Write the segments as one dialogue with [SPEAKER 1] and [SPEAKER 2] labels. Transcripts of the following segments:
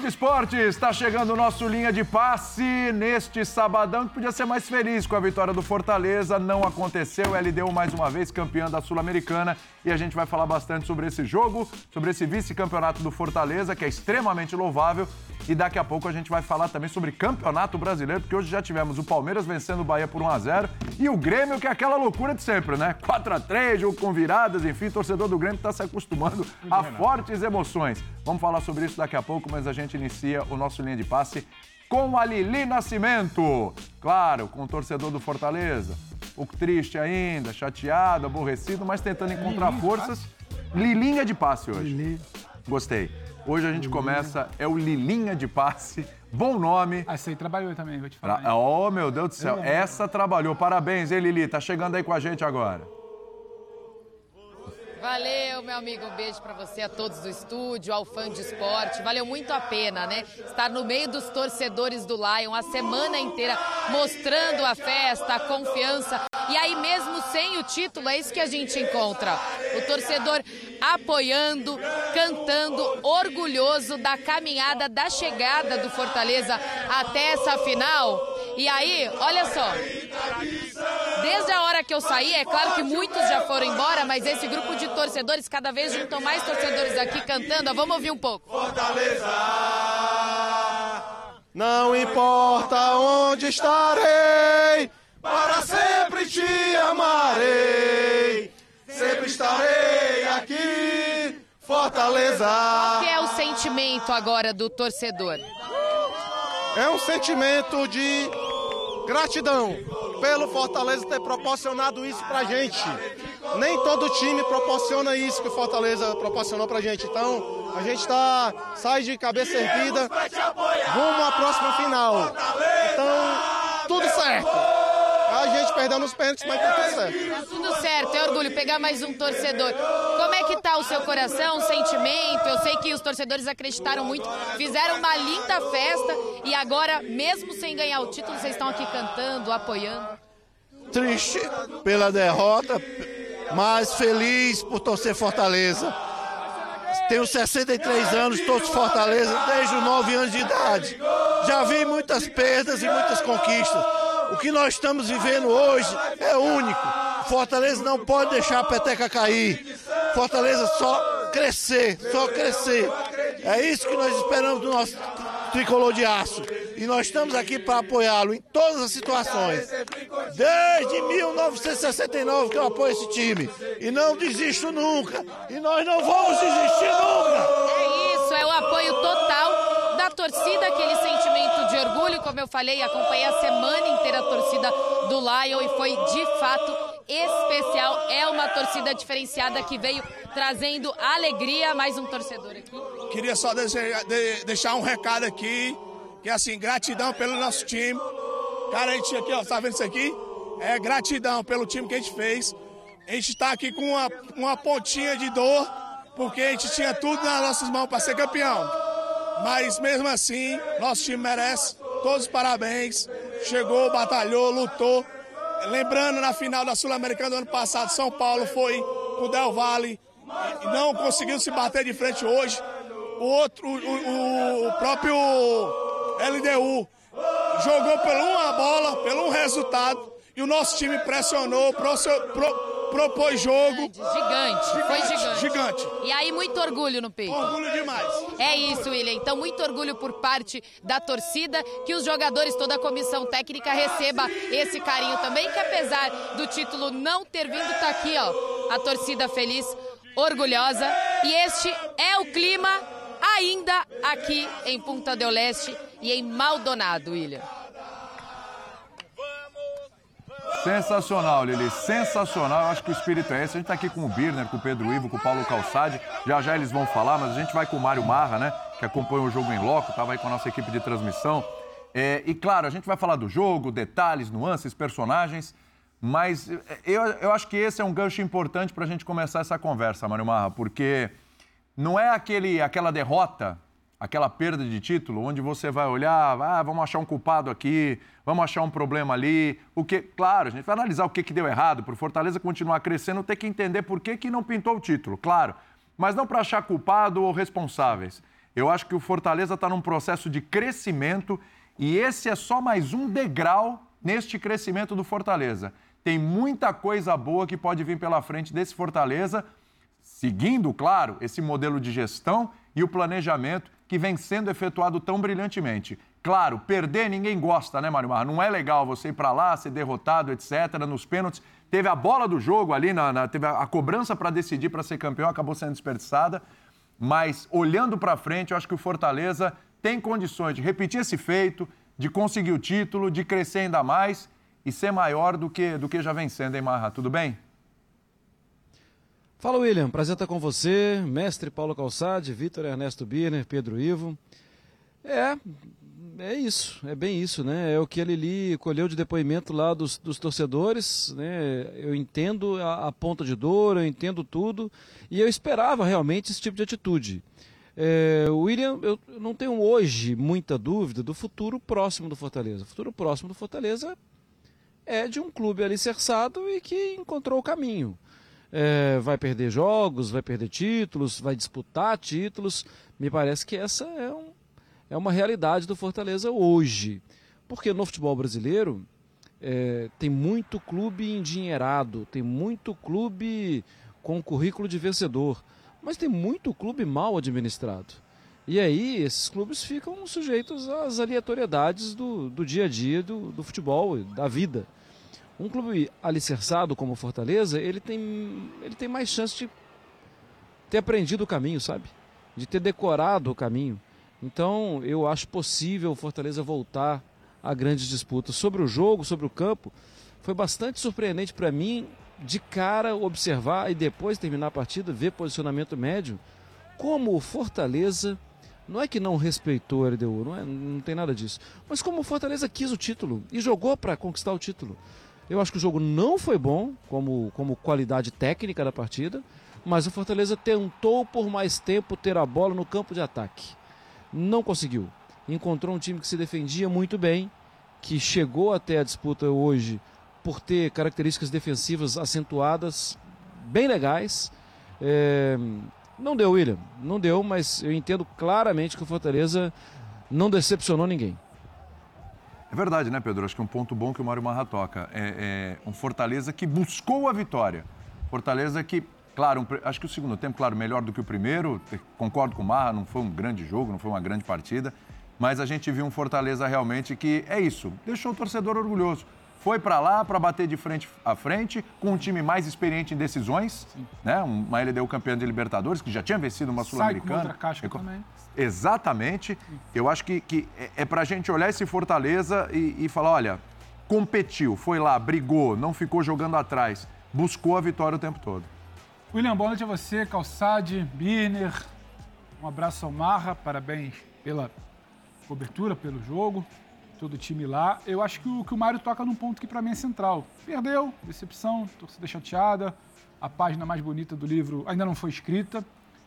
[SPEAKER 1] De esportes, está chegando o nosso linha de passe neste sabadão, que podia ser mais feliz com a vitória do Fortaleza. Não aconteceu, LDU mais uma vez campeã da Sul-Americana. E a gente vai falar bastante sobre esse jogo, sobre esse vice-campeonato do Fortaleza, que é extremamente louvável. E daqui a pouco a gente vai falar também sobre campeonato brasileiro, porque hoje já tivemos o Palmeiras vencendo o Bahia por 1 a 0 e o Grêmio, que é aquela loucura de sempre, né? 4 a 3 jogo com viradas, enfim, o torcedor do Grêmio está se acostumando a fortes emoções. Vamos falar sobre isso daqui a pouco, mas a gente inicia o nosso linha de passe com a Lili Nascimento. Claro, com o torcedor do Fortaleza. Um pouco triste ainda, chateado, aborrecido, mas tentando encontrar Lilinha forças. Lilinha de passe hoje. Lili. Gostei. Hoje a gente começa, é o Lilinha de passe. Bom nome.
[SPEAKER 2] Ah, essa aí trabalhou também, vou te falar.
[SPEAKER 1] Oh, meu Deus do céu. Essa trabalhou. Parabéns, hein, Lili? Tá chegando aí com a gente agora.
[SPEAKER 3] Valeu, meu amigo. Um beijo para você, a todos do estúdio, ao fã de esporte. Valeu muito a pena, né? Estar no meio dos torcedores do Lion a semana inteira, mostrando a festa, a confiança. E aí, mesmo sem o título, é isso que a gente encontra. O torcedor apoiando, cantando, orgulhoso da caminhada, da chegada do Fortaleza até essa final. E aí, olha só. Desde a hora que eu saí, é claro que muitos já foram embora, mas esse grupo de torcedores, cada vez juntam mais torcedores aqui cantando. Vamos ouvir um pouco. Fortaleza!
[SPEAKER 4] Não importa onde estarei, para sempre te amarei. Sempre estarei aqui, Fortaleza.
[SPEAKER 3] Qual que é o sentimento agora do torcedor?
[SPEAKER 4] É um sentimento de gratidão pelo Fortaleza ter proporcionado isso pra gente. Nem todo time proporciona isso que o Fortaleza proporcionou pra gente. Então, a gente tá, sai de cabeça erguida rumo à próxima final. Então, tudo certo. A gente perdendo os pênaltis, mas tá tudo certo.
[SPEAKER 3] Tá tudo certo, é orgulho pegar mais um torcedor. Como é que tá o seu coração, o sentimento? Eu sei que os torcedores acreditaram muito, fizeram uma linda festa e agora, mesmo sem ganhar o título, vocês estão aqui cantando, apoiando.
[SPEAKER 4] Triste pela derrota, mas feliz por torcer Fortaleza. Tenho 63 anos, torço Fortaleza desde os 9 anos de idade. Já vi muitas perdas e muitas conquistas o que nós estamos vivendo hoje é único. Fortaleza não pode deixar a peteca cair. Fortaleza só crescer, só crescer. É isso que nós esperamos do nosso tricolor de aço. E nós estamos aqui para apoiá-lo em todas as situações. Desde 1969 que eu apoio esse time. E não desisto nunca. E nós não vamos desistir nunca.
[SPEAKER 3] É isso, é o apoio total torcida, aquele sentimento de orgulho, como eu falei, acompanhei a semana inteira a torcida do Lion e foi de fato especial. É uma torcida diferenciada que veio trazendo alegria. Mais um torcedor aqui.
[SPEAKER 5] Queria só deixar um recado aqui, que é assim, gratidão pelo nosso time. Cara, a gente aqui, ó, tá vendo isso aqui? É gratidão pelo time que a gente fez. A gente está aqui com uma, uma pontinha de dor, porque a gente tinha tudo nas nossas mãos para ser campeão. Mas mesmo assim, nosso time merece todos os parabéns. Chegou, batalhou, lutou. Lembrando, na final da Sul-Americana do ano passado, São Paulo foi pro Del Valle e não conseguiu se bater de frente hoje. O outro, o, o próprio LDU jogou por uma bola, pelo um resultado, e o nosso time pressionou, pro, pro, propôs jogo.
[SPEAKER 3] Gigante, gigante, foi gigante.
[SPEAKER 5] Gigante.
[SPEAKER 3] E aí, muito orgulho no peito.
[SPEAKER 5] Orgulho demais.
[SPEAKER 3] É isso, William. Então, muito orgulho por parte da torcida, que os jogadores, toda a comissão técnica receba esse carinho também, que apesar do título não ter vindo, tá aqui, ó, a torcida feliz, orgulhosa. E este é o clima ainda aqui em Punta del Leste e em Maldonado, William.
[SPEAKER 1] Sensacional, Lili, sensacional. Eu acho que o espírito é esse. A gente está aqui com o Birner, com o Pedro Ivo, com o Paulo Calçade. Já já eles vão falar, mas a gente vai com o Mário Marra, né? Que acompanha o jogo em loco, estava aí com a nossa equipe de transmissão. É, e claro, a gente vai falar do jogo, detalhes, nuances, personagens. Mas é, eu, eu acho que esse é um gancho importante para a gente começar essa conversa, Mário Marra, porque não é aquele, aquela derrota aquela perda de título, onde você vai olhar, ah, vamos achar um culpado aqui, vamos achar um problema ali. O que, claro, a gente vai analisar o que, que deu errado, para o Fortaleza continuar crescendo, ter que entender por que, que não pintou o título, claro. Mas não para achar culpado ou responsáveis. Eu acho que o Fortaleza está num processo de crescimento e esse é só mais um degrau neste crescimento do Fortaleza. Tem muita coisa boa que pode vir pela frente desse Fortaleza, seguindo, claro, esse modelo de gestão e o planejamento que vem sendo efetuado tão brilhantemente. Claro, perder ninguém gosta, né, Mário Mar? Não é legal você ir para lá, ser derrotado, etc. Nos pênaltis, teve a bola do jogo ali, na, na teve a, a cobrança para decidir para ser campeão, acabou sendo desperdiçada. Mas olhando para frente, eu acho que o Fortaleza tem condições de repetir esse feito, de conseguir o título, de crescer ainda mais e ser maior do que, do que já vem sendo, hein, Marra? Tudo bem?
[SPEAKER 2] Fala, William. Prazer estar com você, mestre Paulo Calçade, Vitor Ernesto Birner, Pedro Ivo. É, é isso, é bem isso, né? É o que ele li, colheu de depoimento lá dos, dos torcedores, né? Eu entendo a, a, ponta de dor, eu entendo tudo, e eu esperava realmente esse tipo de atitude. É, William, eu não tenho hoje muita dúvida do futuro próximo do Fortaleza. O futuro próximo do Fortaleza é de um clube alicerçado e que encontrou o caminho. É, vai perder jogos, vai perder títulos, vai disputar títulos. Me parece que essa é, um, é uma realidade do Fortaleza hoje. Porque no futebol brasileiro é, tem muito clube endinheirado, tem muito clube com currículo de vencedor, mas tem muito clube mal administrado. E aí esses clubes ficam sujeitos às aleatoriedades do, do dia a dia do, do futebol, da vida. Um clube alicerçado como o Fortaleza, ele tem, ele tem mais chance de ter aprendido o caminho, sabe? De ter decorado o caminho. Então eu acho possível o Fortaleza voltar a grandes disputas. Sobre o jogo, sobre o campo, foi bastante surpreendente para mim de cara observar e depois terminar a partida, ver posicionamento médio, como o Fortaleza não é que não respeitou a LDU, não, é, não tem nada disso. Mas como o Fortaleza quis o título e jogou para conquistar o título. Eu acho que o jogo não foi bom como, como qualidade técnica da partida, mas o Fortaleza tentou por mais tempo ter a bola no campo de ataque. Não conseguiu. Encontrou um time que se defendia muito bem, que chegou até a disputa hoje por ter características defensivas acentuadas, bem legais. É, não deu, William. Não deu, mas eu entendo claramente que o Fortaleza não decepcionou ninguém.
[SPEAKER 1] É verdade, né, Pedro? Acho que é um ponto bom que o Mário Marra toca. É, é um Fortaleza que buscou a vitória. Fortaleza que, claro, um, acho que o segundo tempo, claro, melhor do que o primeiro. Concordo com o Marra, não foi um grande jogo, não foi uma grande partida. Mas a gente viu um Fortaleza realmente que é isso, deixou o torcedor orgulhoso foi para lá para bater de frente a frente com um time mais experiente em decisões, Sim. né? Uma LDU campeã de Libertadores que já tinha vencido uma sul-americana. Exatamente. Eu acho que, que é, é para a gente olhar esse Fortaleza e, e falar, olha, competiu, foi lá, brigou, não ficou jogando atrás, buscou a vitória o tempo todo.
[SPEAKER 6] William, boa noite a você, Calçade, Birner. Um abraço ao Marra, parabéns pela cobertura, pelo jogo todo o time lá. Eu acho que o, que o Mário toca num ponto que para mim é central. Perdeu, decepção, torcida chateada. A página mais bonita do livro ainda não foi escrita,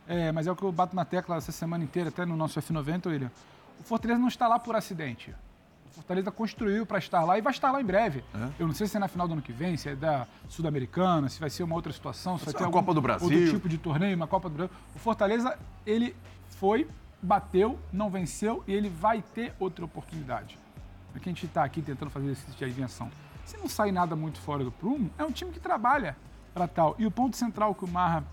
[SPEAKER 6] é, mas é o que eu bato na tecla essa semana inteira, até no nosso F90, William. O Fortaleza não está lá por acidente. O Fortaleza construiu para estar lá e vai estar lá em breve. É. Eu não sei se é na final do ano que vem, se é da Sul-Americana, se vai ser uma outra situação, se vai ter
[SPEAKER 1] algum Copa do Brasil.
[SPEAKER 6] outro tipo de torneio, uma Copa do Brasil. O Fortaleza, ele foi, bateu, não venceu e ele vai ter outra oportunidade é que a gente está aqui tentando fazer tipo de adivinhação. Se não sai nada muito fora do prumo, é um time que trabalha para tal. E o ponto central que o Marra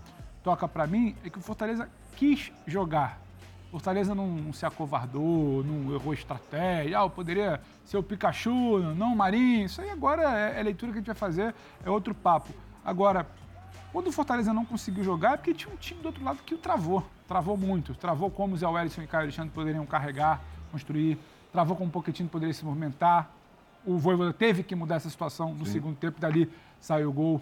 [SPEAKER 6] toca para mim é que o Fortaleza quis jogar. O Fortaleza não se acovardou, não errou estratégia. Ah, eu poderia ser o Pikachu, não o Marinho. Isso aí agora é, é leitura que a gente vai fazer, é outro papo. Agora, quando o Fortaleza não conseguiu jogar, é porque tinha um time do outro lado que o travou. Travou muito. Travou como o Zé Wellington e Caio Alexandre poderiam carregar, construir travou com um pouquinho, poderia se movimentar. O Voivoda teve que mudar essa situação no Sim. segundo tempo, dali saiu o gol.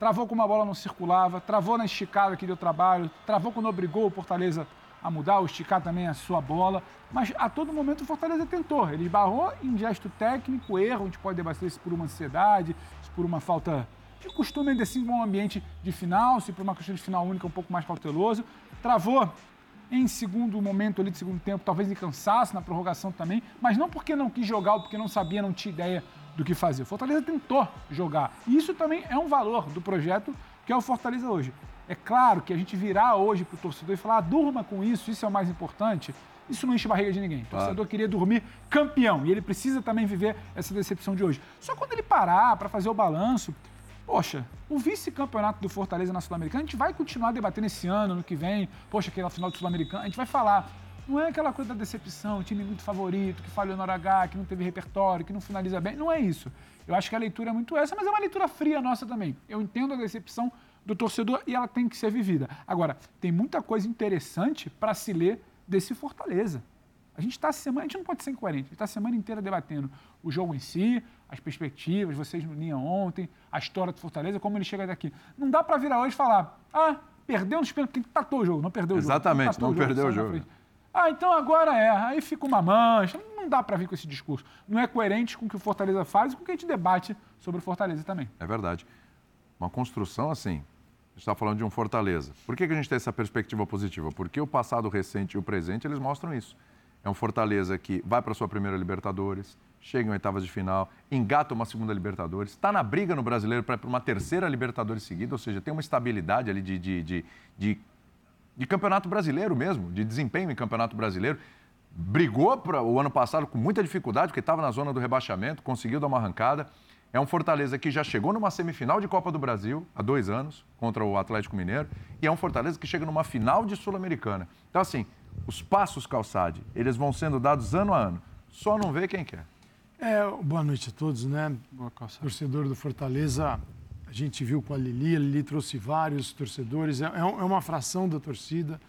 [SPEAKER 6] Travou com uma bola não circulava, travou na esticada que deu trabalho, travou quando obrigou o Fortaleza a mudar, ou esticar também a sua bola. Mas a todo momento o Fortaleza tentou. Ele barrou em gesto técnico, erro, a gente pode debater se por uma ansiedade, se por uma falta de costume, ainda assim, um ambiente de final, se por uma questão de final única um pouco mais cauteloso. Travou em segundo momento ali de segundo tempo, talvez de cansaço na prorrogação também, mas não porque não quis jogar ou porque não sabia, não tinha ideia do que fazer. O Fortaleza tentou jogar. E isso também é um valor do projeto que é o Fortaleza hoje. É claro que a gente virar hoje para o torcedor e falar, ah, durma com isso, isso é o mais importante, isso não enche a barriga de ninguém. O torcedor claro. queria dormir campeão e ele precisa também viver essa decepção de hoje. Só quando ele parar para fazer o balanço, poxa, o vice-campeonato do Fortaleza na Sul-Americana, a gente vai continuar debatendo esse ano, no que vem, poxa, aquela final do Sul-Americana, a gente vai falar. Não é aquela coisa da decepção, time muito favorito, que falhou no hora H, que não teve repertório, que não finaliza bem. Não é isso. Eu acho que a leitura é muito essa, mas é uma leitura fria nossa também. Eu entendo a decepção do torcedor e ela tem que ser vivida. Agora, tem muita coisa interessante para se ler desse Fortaleza. A gente está semana, a gente não pode ser incoerente, a gente está a semana inteira debatendo o jogo em si, as perspectivas, vocês no linha ontem, a história do Fortaleza, como ele chega daqui. Não dá para virar hoje e falar, ah, perdeu nos pênaltis, tem que tatou o jogo, não perdeu o jogo.
[SPEAKER 1] Exatamente, não, não perdeu o jogo.
[SPEAKER 6] Ah, então agora é. Aí fica uma mancha. Não dá para vir com esse discurso. Não é coerente com o que o Fortaleza faz e com o que a gente debate sobre o Fortaleza também.
[SPEAKER 1] É verdade. Uma construção assim. A gente está falando de um Fortaleza. Por que, que a gente tem essa perspectiva positiva? Porque o passado recente e o presente, eles mostram isso. É um Fortaleza que vai para sua primeira Libertadores, chega em oitavas de final, engata uma segunda Libertadores, está na briga no brasileiro para uma terceira Libertadores seguida, ou seja, tem uma estabilidade ali de, de, de, de de campeonato brasileiro mesmo, de desempenho em campeonato brasileiro. Brigou para o ano passado com muita dificuldade, porque estava na zona do rebaixamento, conseguiu dar uma arrancada. É um Fortaleza que já chegou numa semifinal de Copa do Brasil há dois anos, contra o Atlético Mineiro, e é um Fortaleza que chega numa final de Sul-Americana. Então, assim, os passos calçade, eles vão sendo dados ano a ano. Só não vê quem quer.
[SPEAKER 7] É, boa noite a todos, né? Boa Torcedor do Fortaleza, a gente viu com a Lili, a Lili trouxe vários torcedores, é, é, é uma fração da torcida,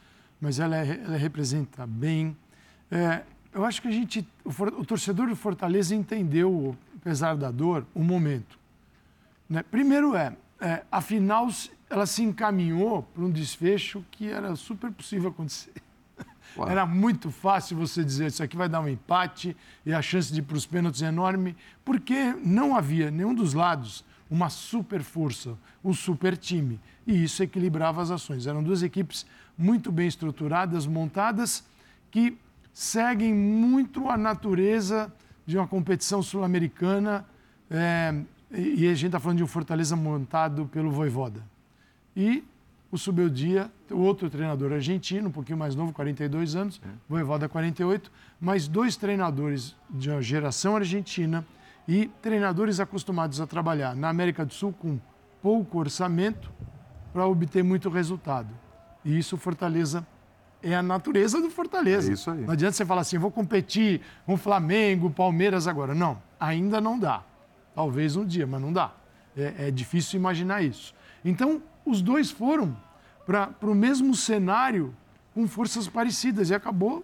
[SPEAKER 7] mas ela, é, ela representa bem. É, eu acho que a gente, o, o, torcedor do Fortaleza entendeu, apesar da dor, o momento. Né? Primeiro é, é, a final ela se encaminhou para um desfecho que era super possível acontecer. Uau. Era muito fácil você dizer isso aqui vai dar um empate e a chance de ir para os pênaltis é enorme, porque não havia nenhum dos lados uma super força, um super time. E isso equilibrava as ações. Eram duas equipes muito bem estruturadas, montadas, que seguem muito a natureza de uma competição sul-americana. É, e a gente está falando de um Fortaleza montado pelo Voivoda. E o Subeldia, o outro treinador argentino, um pouquinho mais novo, 42 anos, é. Voivoda 48, mais dois treinadores de uma geração argentina e treinadores acostumados a trabalhar na América do Sul com pouco orçamento para obter muito resultado. E isso Fortaleza é a natureza do Fortaleza.
[SPEAKER 1] É isso aí.
[SPEAKER 7] Não adianta você falar assim, vou competir com Flamengo, Palmeiras agora. Não, ainda não dá. Talvez um dia, mas não dá. É, é difícil imaginar isso. Então, os dois foram para o mesmo cenário com forças parecidas e acabou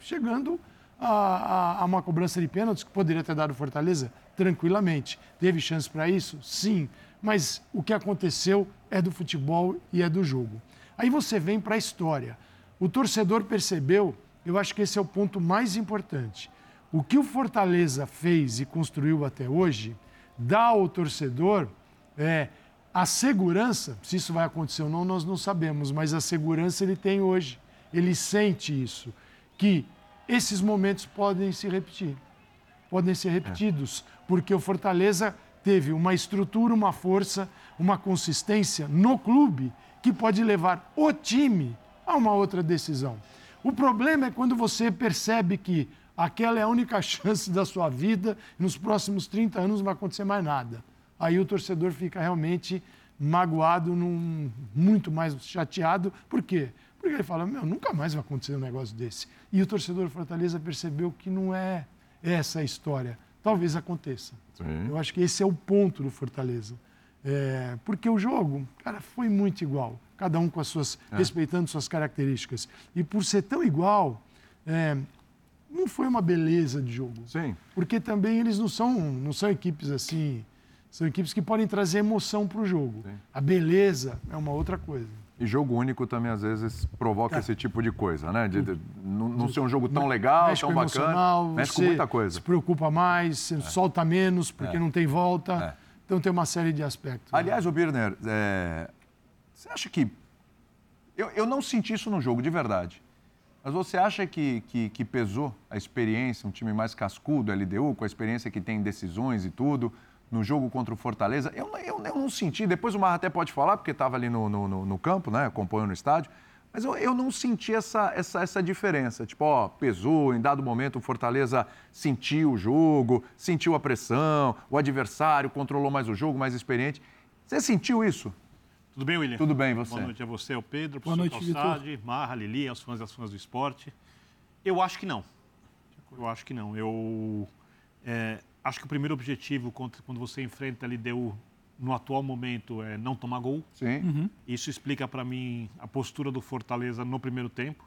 [SPEAKER 7] chegando a, a, a uma cobrança de pênaltis que poderia ter dado Fortaleza tranquilamente. Teve chance para isso? Sim. Mas o que aconteceu é do futebol e é do jogo. Aí você vem para a história. O torcedor percebeu, eu acho que esse é o ponto mais importante. O que o Fortaleza fez e construiu até hoje dá ao torcedor é, a segurança, se isso vai acontecer ou não, nós não sabemos, mas a segurança ele tem hoje. Ele sente isso, que esses momentos podem se repetir. Podem ser repetidos, é. porque o Fortaleza teve uma estrutura, uma força, uma consistência no clube que pode levar o time a uma outra decisão. O problema é quando você percebe que aquela é a única chance da sua vida nos próximos 30 anos não vai acontecer mais nada. Aí o torcedor fica realmente magoado, num, muito mais chateado. Por quê? Porque ele fala, meu, nunca mais vai acontecer um negócio desse. E o torcedor do Fortaleza percebeu que não é essa a história. Talvez aconteça. Sim. Eu acho que esse é o ponto do Fortaleza. É, porque o jogo, cara, foi muito igual. Cada um com as suas, é. respeitando suas características. E por ser tão igual, é, não foi uma beleza de jogo.
[SPEAKER 1] Sim.
[SPEAKER 7] Porque também eles não são, não são equipes assim. São equipes que podem trazer emoção para o jogo. Sim. A beleza é uma outra coisa.
[SPEAKER 1] E jogo único também, às vezes, provoca é. esse tipo de coisa, né? De, de, de não, ser um jogo tão legal, mexe tão bacana. Mexe com muita coisa.
[SPEAKER 7] Se preocupa mais, é. solta menos, porque é. não tem volta. É. Então tem uma série de aspectos.
[SPEAKER 1] Aliás, né? o Birner, é, você acha que. Eu, eu não senti isso no jogo, de verdade. Mas você acha que, que, que, pesou a experiência, um time mais cascudo, LDU, com a experiência que tem em decisões e tudo, no jogo contra o Fortaleza. Eu, eu, eu não senti, depois o Marra até pode falar, porque estava ali no, no, no, campo, né? Acompanhando o estádio. Mas eu, eu não senti essa, essa, essa diferença. Tipo, ó, pesou, em dado momento o Fortaleza sentiu o jogo, sentiu a pressão, o adversário controlou mais o jogo, mais experiente. Você sentiu isso?
[SPEAKER 8] Tudo bem, William?
[SPEAKER 1] Tudo bem, você?
[SPEAKER 8] Boa noite a você, ao Pedro,
[SPEAKER 6] Boa noite,
[SPEAKER 8] Calçade, Marra, Lili, aos fãs e às fãs do esporte. Eu acho que não. Eu acho que não. Eu é, acho que o primeiro objetivo quando você enfrenta a LDU no atual momento é não tomar gol.
[SPEAKER 1] Sim. Uhum.
[SPEAKER 8] Isso explica para mim a postura do Fortaleza no primeiro tempo.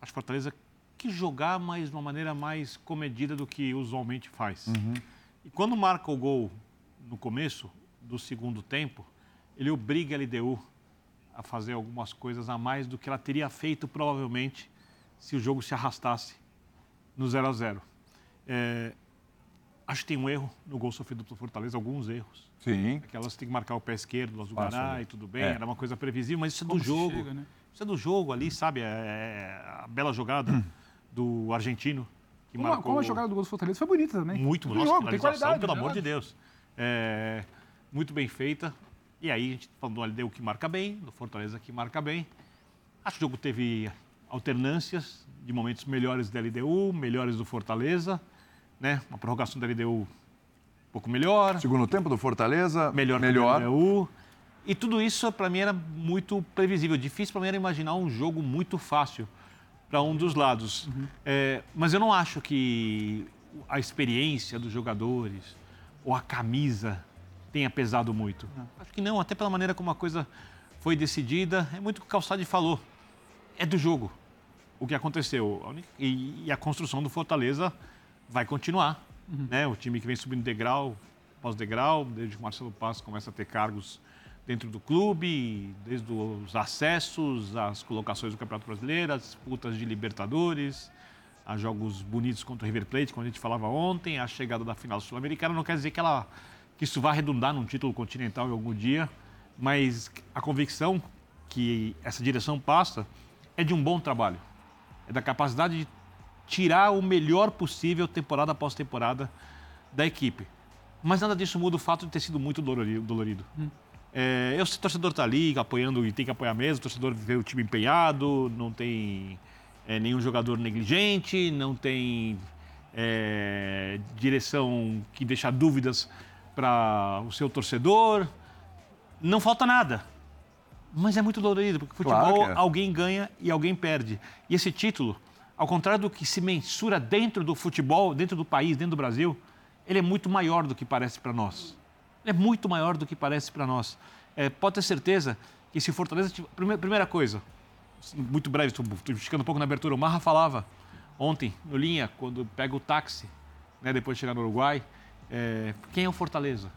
[SPEAKER 8] Acho que Fortaleza que jogar, mas de uma maneira mais comedida do que usualmente faz.
[SPEAKER 1] Uhum.
[SPEAKER 8] E quando marca o gol no começo do segundo tempo, ele obriga a LDU a fazer algumas coisas a mais do que ela teria feito provavelmente se o jogo se arrastasse no 0 a 0 é, Acho que tem um erro no gol sofrido pelo Fortaleza, alguns erros.
[SPEAKER 1] Sim.
[SPEAKER 8] Aquelas tem que marcar o pé esquerdo do Azugará
[SPEAKER 1] né?
[SPEAKER 8] e tudo bem,
[SPEAKER 1] é.
[SPEAKER 8] era uma coisa previsível, mas isso é
[SPEAKER 6] Como
[SPEAKER 8] do jogo.
[SPEAKER 6] chega, né?
[SPEAKER 8] Isso é do jogo ali, sabe? É, é a bela jogada do argentino. Que
[SPEAKER 6] Como,
[SPEAKER 8] marcou...
[SPEAKER 6] como a jogada do gol do Fortaleza foi bonita também.
[SPEAKER 8] Muito, nossa,
[SPEAKER 6] jogo, tem
[SPEAKER 8] finalização,
[SPEAKER 6] qualidade.
[SPEAKER 8] pelo
[SPEAKER 6] né?
[SPEAKER 8] amor de Deus. É, muito bem feita. E aí a gente falou do LDU que marca bem, do Fortaleza que marca bem. Acho que o jogo teve alternâncias de momentos melhores da LDU, melhores do Fortaleza, né? Uma prorrogação da LDU um pouco melhor,
[SPEAKER 1] Segundo tempo do Fortaleza,
[SPEAKER 8] melhor,
[SPEAKER 1] melhor.
[SPEAKER 8] LDU. E tudo isso para mim era muito previsível. Difícil para mim era imaginar um jogo muito fácil para um dos lados. É, mas eu não acho que a experiência dos jogadores ou a camisa tenha pesado muito. Acho que não, até pela maneira como a coisa foi decidida. É muito o que o Calçade falou. É do jogo o que aconteceu. E, e a construção do Fortaleza vai continuar. Né? O time que vem subindo degrau após degrau, desde que o Marcelo Passos começa a ter cargos dentro do clube, desde os acessos, as colocações do Campeonato Brasileiro, as disputas de Libertadores, a jogos bonitos contra o River Plate, como a gente falava ontem, a chegada da final sul-americana. Não quer dizer que, ela, que isso vai redundar num título continental em algum dia, mas a convicção que essa direção passa é de um bom trabalho, é da capacidade de tirar o melhor possível temporada após temporada da equipe. Mas nada disso muda o fato de ter sido muito dolorido. dolorido. É, eu, se o torcedor está ali apoiando e tem que apoiar mesmo, o torcedor vê o time empenhado, não tem é, nenhum jogador negligente, não tem é, direção que deixa dúvidas para o seu torcedor. Não falta nada. Mas é muito dolorido, porque futebol
[SPEAKER 1] Claro é.
[SPEAKER 8] alguém ganha e alguém perde. E esse título, ao contrário do que se mensura dentro do futebol, dentro do país, dentro do Brasil, ele é muito maior do que parece para nós. Ele é muito maior do que parece para nós. É, pode ter certeza que se Fortaleza... Primeira, coisa, muito breve, estou ficando um pouco na abertura, o Marra falava ontem, no Linha, quando pega o táxi, né, depois de chegar no Uruguai, é, quem é o Fortaleza?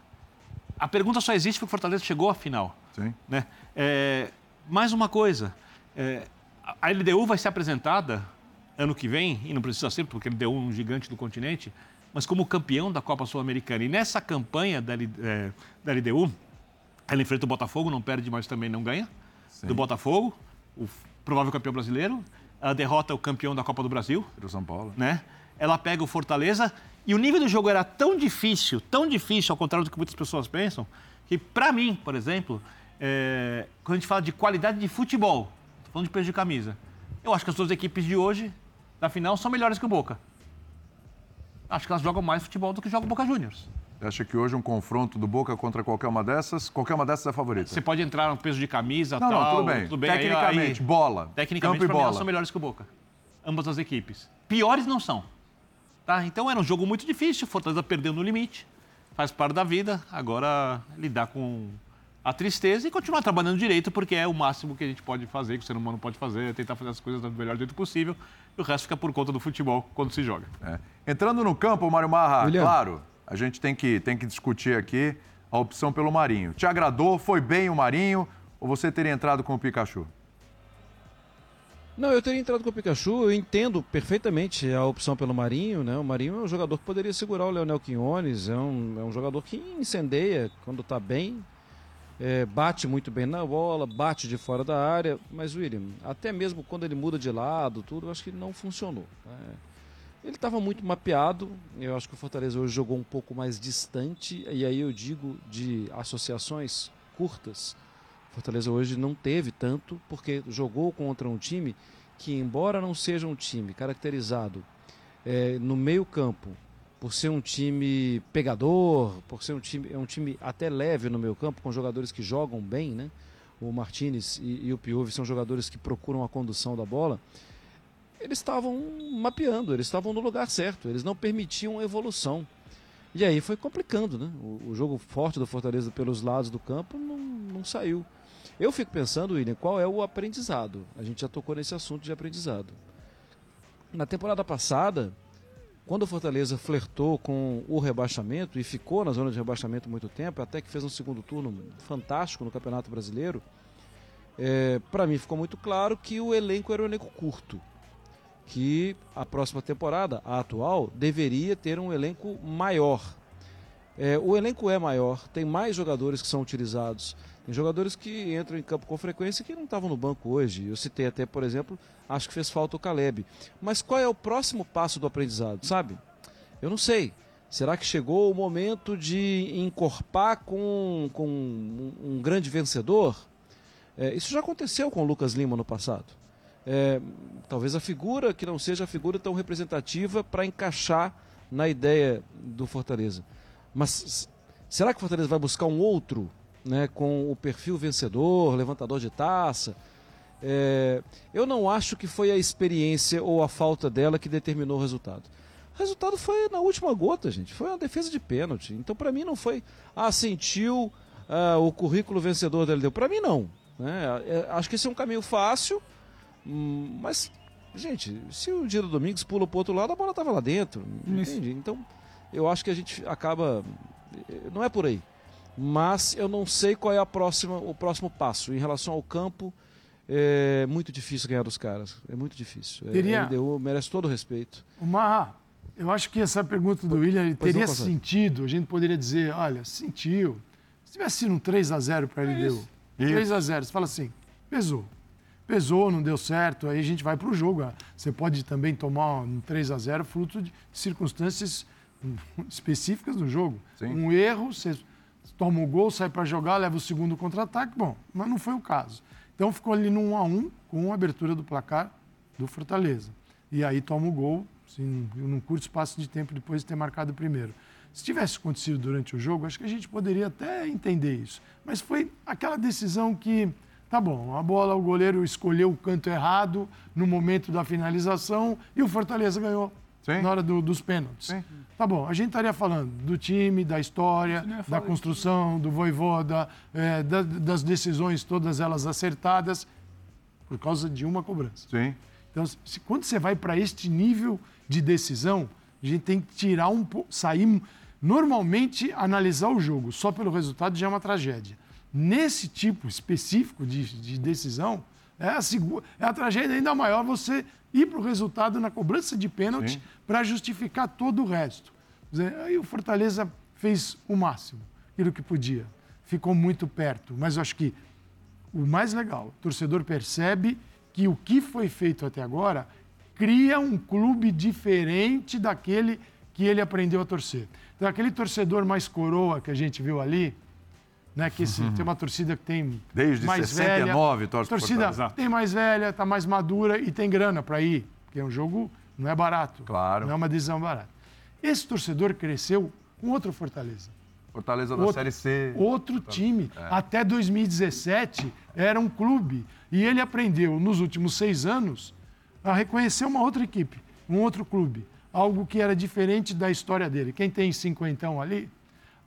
[SPEAKER 8] A pergunta só existe porque o Fortaleza chegou à final.
[SPEAKER 1] Sim.
[SPEAKER 8] Né? É, mais uma coisa, é, a- a LDU vai ser apresentada ano que vem, e não precisa ser, porque LDU é um gigante do continente, mas como campeão da Copa Sul-Americana. E nessa campanha da, é, da LDU, ela enfrenta o Botafogo, não perde, mas também não ganha. Do Botafogo, o provável campeão brasileiro. Ela derrota o campeão da Copa do Brasil,
[SPEAKER 1] Do São Paulo.
[SPEAKER 8] né? Ela pega o Fortaleza e o nível do jogo era tão difícil, tão difícil, ao contrário do que muitas pessoas pensam, que para mim, por exemplo, é, quando a gente fala de qualidade de futebol, tô falando de peso de camisa, eu acho que as duas equipes de hoje, da final, são melhores que o Boca. Acho que elas jogam mais futebol do que jogam o Boca Juniors.
[SPEAKER 1] Você acha que hoje um confronto do Boca contra qualquer uma dessas, qualquer uma dessas é favorita?
[SPEAKER 8] Você pode entrar no peso de camisa,
[SPEAKER 1] Não,
[SPEAKER 8] tal,
[SPEAKER 1] não, tudo bem.
[SPEAKER 8] aí-
[SPEAKER 1] Tecnicamente,
[SPEAKER 8] aí-
[SPEAKER 1] bola.
[SPEAKER 8] Tecnicamente,
[SPEAKER 1] campo e
[SPEAKER 8] mim, elas
[SPEAKER 1] bola.
[SPEAKER 8] são melhores que o Boca. Ambas as equipes. Piores não são. Tá? Então era um jogo muito difícil, Fortaleza perdeu no limite, faz parte da vida, agora lidar com a tristeza e continuar trabalhando direito, porque é o máximo que a gente pode fazer, que o ser humano pode fazer, é tentar fazer as coisas do melhor jeito possível, e o resto fica por conta do futebol quando se joga.
[SPEAKER 1] É. Entrando no campo, Mário Marra,
[SPEAKER 2] William.
[SPEAKER 1] claro, a gente tem que, tem que discutir aqui a opção pelo Marinho. Te agradou? Foi bem o Marinho? Ou você teria entrado com o Pikachu?
[SPEAKER 2] Não, eu teria entrado com o Pikachu, eu entendo perfeitamente a opção pelo Marinho, né? O Marinho é um jogador que poderia segurar o Leonel Quinones, é um, é um jogador que incendeia quando tá bem, é, bate muito bem na bola, bate de fora da área, mas William, até mesmo quando ele muda de lado, tudo, acho que não funcionou. né? Ele estava muito mapeado. Eu acho que o Fortaleza hoje jogou um pouco mais distante. E aí eu digo de associações curtas. Fortaleza hoje não teve tanto, porque jogou contra um time que, embora não seja um time caracterizado é, no meio-campo por ser um time pegador, por ser um time, é um time até leve no meio-campo, com jogadores que jogam bem, né? O Martinez e, e o Piove são jogadores que procuram a condução da bola eles estavam mapeando, eles estavam no lugar certo, eles não permitiam evolução. E aí foi complicando, né? O, o jogo forte do Fortaleza pelos lados do campo não, não saiu. Eu fico pensando, William, qual é o aprendizado? A gente já tocou nesse assunto de aprendizado. Na temporada passada, quando o Fortaleza flertou com o rebaixamento e ficou na zona de rebaixamento muito tempo, até que fez um segundo turno fantástico no Campeonato Brasileiro, é, para mim ficou muito claro que o elenco era um elenco curto que a próxima temporada, a atual, deveria ter um elenco maior. É, o elenco é maior, tem mais jogadores que são utilizados. Tem jogadores que entram em campo com frequência que não estavam no banco hoje. Eu citei até, por exemplo, acho que fez falta o Caleb. Mas qual é o próximo passo do aprendizado, sabe? Eu não sei. Será que chegou o momento de encorpar com, com um, grande vencedor? É, isso já aconteceu com o Lucas Lima no passado é, talvez a figura que não seja a figura tão representativa para encaixar na ideia do Fortaleza. Mas será que o Fortaleza vai buscar um outro, né, com o perfil vencedor, levantador de taça? É, eu não acho que foi a experiência ou a falta dela que determinou o resultado. O resultado foi na última gota, gente. Foi uma defesa de pênalti. Então, para mim, não foi. Ah, sentiu ah, o currículo vencedor dele deu. Para mim, não. Né? É, acho que esse é um caminho fácil Hum, mas, gente, se o Dino Domingos pula para outro lado, a bola estava lá dentro. Entende? Então, eu acho que a gente acaba. Não é por aí. Mas eu não sei qual é a próxima, o próximo passo. Em relação ao campo, é muito difícil ganhar dos caras. É muito difícil. É, teria... A LDU merece todo o respeito.
[SPEAKER 7] Marra, eu acho que essa pergunta do William teria sentido. A gente poderia dizer, olha, sentiu. Se tivesse sido um 3 a 0 para a LDU, é 3 a 0 você fala assim, pesou pesou, não deu certo, aí a gente vai para o jogo. Você pode também tomar um 3 a 0 fruto de circunstâncias específicas do jogo. Sim. Um erro, você toma o gol, sai para jogar, leva o segundo contra-ataque, bom, mas não foi o caso. Então ficou ali no 1 a 1 com a abertura do placar do Fortaleza. E aí toma o gol, assim, num curto espaço de tempo depois de ter marcado o primeiro. Se tivesse acontecido durante o jogo, acho que a gente poderia até entender isso. Mas foi aquela decisão que Tá bom, a bola, o goleiro escolheu o canto errado no momento da finalização e o Fortaleza ganhou Sim. na hora do, dos pênaltis. Sim. Tá bom, a gente estaria falando do time, da história, da construção, do voivoda, é, da, das decisões, todas elas acertadas, por causa de uma cobrança.
[SPEAKER 1] Sim.
[SPEAKER 7] Então, se, quando você vai para este nível de decisão, a gente tem que tirar um pouco, sair. Normalmente, analisar o jogo só pelo resultado já é uma tragédia nesse tipo específico de, de decisão, é a, é a tragédia ainda maior você ir para o resultado na cobrança de pênalti para justificar todo o resto. Aí o Fortaleza fez o máximo, aquilo que podia. Ficou muito perto, mas eu acho que o mais legal, o torcedor percebe que o que foi feito até agora cria um clube diferente daquele que ele aprendeu a torcer. Então, aquele torcedor mais coroa que a gente viu ali, né? Que esse, uhum. tem uma torcida que tem
[SPEAKER 1] Desde
[SPEAKER 7] mais
[SPEAKER 1] 69,
[SPEAKER 7] velha. torce torcida tem mais velha, está mais madura e tem grana para ir, porque é um jogo não é barato.
[SPEAKER 1] Claro.
[SPEAKER 7] Não é uma decisão barata. Esse torcedor cresceu com outro Fortaleza.
[SPEAKER 1] Fortaleza da outro, Série C.
[SPEAKER 7] Outro time. É. Até 2017 era um clube. E ele aprendeu, nos últimos seis anos, a reconhecer uma outra equipe, um outro clube. Algo que era diferente da história dele. Quem tem cinquentão ali,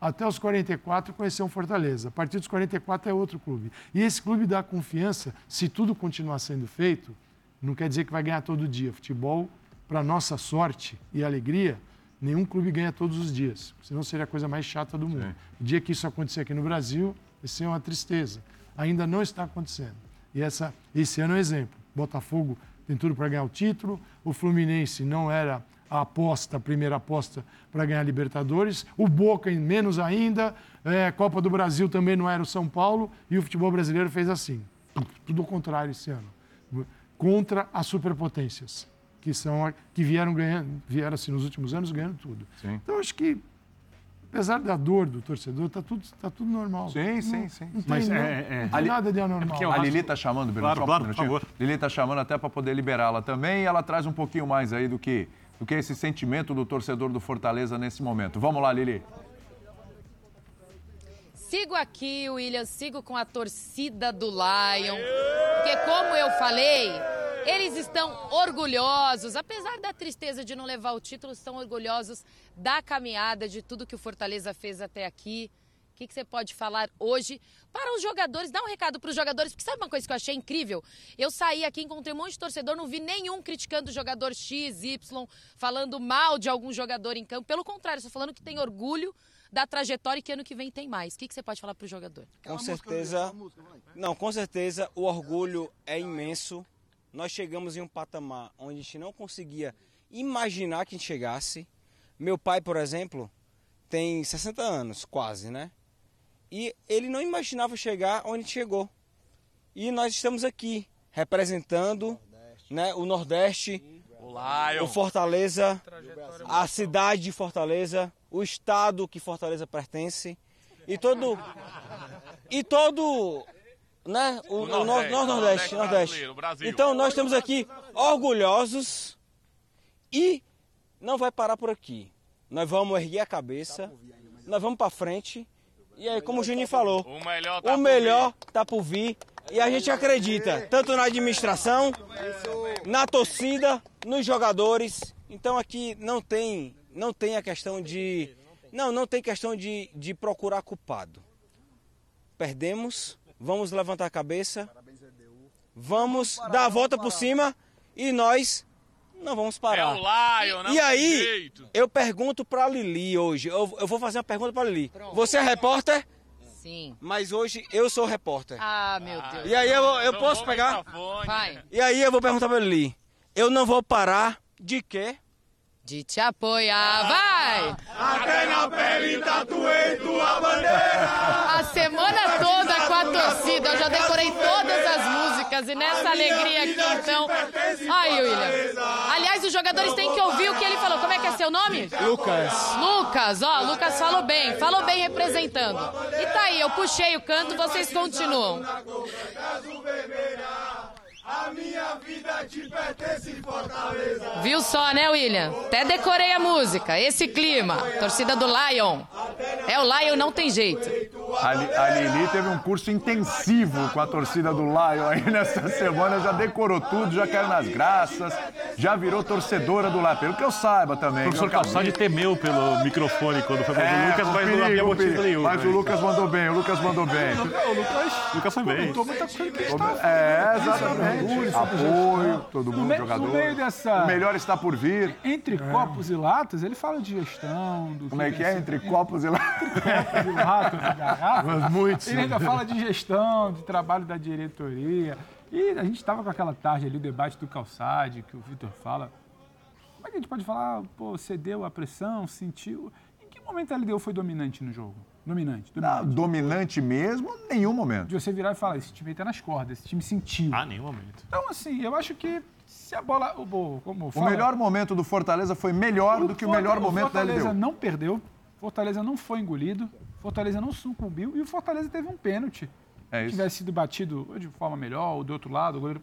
[SPEAKER 7] até os 44 conheceu um Fortaleza. A partir dos 44 é outro clube. E esse clube dá confiança, se tudo continuar sendo feito, não quer dizer que vai ganhar todo dia. Futebol, para nossa sorte e alegria, nenhum clube ganha todos os dias. Senão seria a coisa mais chata do mundo. Sim. O dia que isso acontecer aqui no Brasil, vai ser uma tristeza. Ainda não está acontecendo. E essa, esse ano é um exemplo. Botafogo tem tudo para ganhar o título. O Fluminense não era a aposta, a primeira aposta para ganhar Libertadores. O Boca, menos ainda. É, Copa do Brasil também não era o São Paulo. E o futebol brasileiro fez assim. Tudo ao contrário esse ano. Contra as superpotências. que são a- que vieram ganhando, vieram assim nos últimos anos ganhando tudo.
[SPEAKER 1] Sim.
[SPEAKER 7] Então acho que apesar da dor do torcedor, tá tudo tá tudo normal.
[SPEAKER 1] Sim, sim,
[SPEAKER 7] Não-
[SPEAKER 1] sim.
[SPEAKER 7] Não tem,
[SPEAKER 8] Mas
[SPEAKER 7] não,
[SPEAKER 8] é- é-
[SPEAKER 7] não tem nada de anormal.
[SPEAKER 8] porque eu
[SPEAKER 1] A Lili tá chamando, Bruno,
[SPEAKER 8] Claro,
[SPEAKER 1] um
[SPEAKER 8] claro, por favor.
[SPEAKER 1] Lili tá chamando até para poder liberá-la também e ela traz um pouquinho mais aí do que, do que esse sentimento do torcedor do Fortaleza nesse momento. Vamos lá, Lili.
[SPEAKER 3] Sigo aqui, William, sigo com a torcida do Lion. Porque, como eu falei, eles estão orgulhosos, apesar da tristeza de não levar o título, estão orgulhosos da caminhada, de tudo que o Fortaleza fez até aqui. O que, que você pode falar hoje para os jogadores? Dá um recado para os jogadores, porque sabe uma coisa que eu achei incrível? Eu saí aqui, encontrei um monte de torcedor, não vi nenhum criticando o jogador X, Y, falando mal de algum jogador em campo. Pelo contrário, estou falando que tem orgulho da trajetória e que ano que vem tem mais. O que, que você pode falar para o jogador?
[SPEAKER 9] Com certeza. Não, com certeza o orgulho é imenso. Nós chegamos em um patamar onde a gente não conseguia imaginar que a gente chegasse. Meu pai, por exemplo, tem 60 anos, quase, né? E ele não imaginava chegar onde chegou. E nós estamos aqui representando né, o Nordeste, o Fortaleza, a cidade de Fortaleza, o estado que Fortaleza pertence e todo e todo né, o, o Nor-
[SPEAKER 10] Nordeste,
[SPEAKER 9] Nor- Nordeste,
[SPEAKER 10] Nordeste.
[SPEAKER 9] Então nós estamos aqui orgulhosos e não vai parar por aqui. Nós vamos erguer a cabeça, nós vamos para frente. E aí, como o Juninho falou,
[SPEAKER 10] O melhor tá
[SPEAKER 9] o melhor tá por vir e a gente acredita tanto na administração, na torcida, nos jogadores. Então aqui não tem não tem a questão de não não tem questão de, de procurar culpado. Perdemos, vamos levantar a cabeça, vamos dar a volta por cima e nós não vamos
[SPEAKER 10] É
[SPEAKER 9] parar.
[SPEAKER 10] o Lion, não
[SPEAKER 9] E
[SPEAKER 10] tem
[SPEAKER 9] aí,
[SPEAKER 10] jeito.
[SPEAKER 9] eu pergunto pra Lili hoje, eu, eu vou fazer uma pergunta pra Lili. Você é repórter?
[SPEAKER 3] Sim.
[SPEAKER 9] Mas hoje eu sou repórter.
[SPEAKER 3] Ah, meu Deus.
[SPEAKER 9] E aí eu, eu
[SPEAKER 10] Então
[SPEAKER 9] posso pegar?
[SPEAKER 3] Vai.
[SPEAKER 9] E aí eu vou perguntar pra Lili. Eu não vou parar de quê?
[SPEAKER 3] De te apoiar. Vai!
[SPEAKER 10] Até na pele tatuei tua bandeira.
[SPEAKER 3] A semana toda com a torcida. Eu já decorei todas as músicas e nessa alegria aqui, então. Aí, William. Aliás, os jogadores têm que ouvir o que ele falou. Como é que é seu nome?
[SPEAKER 9] Lucas.
[SPEAKER 3] Lucas, ó, Lucas falou bem, falou bem representando. E tá aí, eu puxei o canto, vocês continuam. Viu só, né, William? Até decorei a música, esse clima. Torcida do Lion. É o Lion, não tem jeito.
[SPEAKER 1] A, Li- a Lili teve um curso intensivo com a torcida do Lion aí nessa semana, já decorou tudo, já caiu nas graças, já virou torcedora do Lion. Pelo que eu saiba também.
[SPEAKER 8] O professor Calçade temeu pelo microfone quando foi fazer
[SPEAKER 1] É,
[SPEAKER 8] o Lucas, mas não havia motivo nenhum.
[SPEAKER 1] Mas o? Lucas mandou bem, o Lucas mandou bem.
[SPEAKER 6] O Lucas
[SPEAKER 8] O Lucas foi bem.
[SPEAKER 6] muita coisa que
[SPEAKER 1] É, exatamente. Apoio, todo
[SPEAKER 6] No
[SPEAKER 1] mundo,
[SPEAKER 6] me-
[SPEAKER 1] jogador.
[SPEAKER 6] no meio dessa-
[SPEAKER 1] O melhor está por vir.
[SPEAKER 6] Entre copos e latas, ele fala de gestão, do
[SPEAKER 1] Como é que é? Entre copos e lá.
[SPEAKER 6] copos e latas e garrafas.
[SPEAKER 7] Mas muitos.
[SPEAKER 6] Ele ainda fala de gestão, de trabalho da diretoria. E a gente estava com aquela tarde ali, o debate do calçade, que o Vitor fala. Como é que a gente pode falar, pô, cedeu a pressão, sentiu? Em que momento a LDU foi dominante no jogo? Dominante,
[SPEAKER 1] Não,
[SPEAKER 6] dominante.
[SPEAKER 1] dominante mesmo, nenhum momento.
[SPEAKER 6] De você virar e falar, esse time tá nas cordas, esse time sentiu.
[SPEAKER 8] Ah, nenhum momento.
[SPEAKER 6] Então, assim, eu acho que se a bola. O, o- como
[SPEAKER 1] O
[SPEAKER 6] fala,
[SPEAKER 1] melhor momento do Fortaleza foi melhor do que o melhor momento da
[SPEAKER 6] Fortaleza
[SPEAKER 1] LDU.
[SPEAKER 6] não perdeu, Fortaleza não foi engolido, Fortaleza não sucumbiu e o Fortaleza teve um pênalti.
[SPEAKER 1] É
[SPEAKER 6] Se
[SPEAKER 1] isso.
[SPEAKER 6] tivesse sido batido de forma melhor ou do outro lado, o goleiro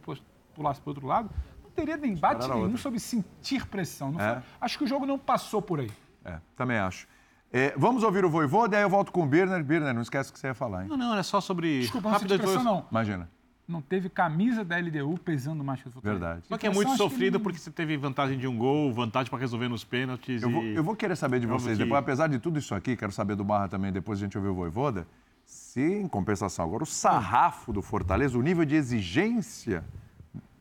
[SPEAKER 6] pulasse para o outro lado, não teria nem nenhum
[SPEAKER 1] outra.
[SPEAKER 6] sobre sentir pressão. Não
[SPEAKER 1] É.
[SPEAKER 6] foi- acho que o jogo não passou por aí.
[SPEAKER 1] É, também acho. É, vamos ouvir o Voivoda e aí eu volto com o Birner. Birner, não esquece o que você ia falar, hein?
[SPEAKER 8] Não, não, é só sobre.
[SPEAKER 6] Desculpa, não
[SPEAKER 8] Rápido,
[SPEAKER 6] pressão,
[SPEAKER 8] depois-
[SPEAKER 6] não.
[SPEAKER 1] Imagina.
[SPEAKER 6] Não teve camisa da LDU pesando mais que o Fortaleza.
[SPEAKER 1] Verdade.
[SPEAKER 8] Só que é
[SPEAKER 6] Pressão,
[SPEAKER 8] muito sofrido
[SPEAKER 6] não-
[SPEAKER 8] porque você teve vantagem de um gol, vantagem para resolver nos pênaltis.
[SPEAKER 1] Eu vou,
[SPEAKER 8] e...
[SPEAKER 1] eu vou querer saber de
[SPEAKER 8] Vamos
[SPEAKER 1] vocês,
[SPEAKER 8] que-
[SPEAKER 1] depois, apesar de tudo isso aqui, quero saber do Barra também, depois a gente ouvir o Voivoda, se, em compensação, agora o sarrafo do Fortaleza, o nível de exigência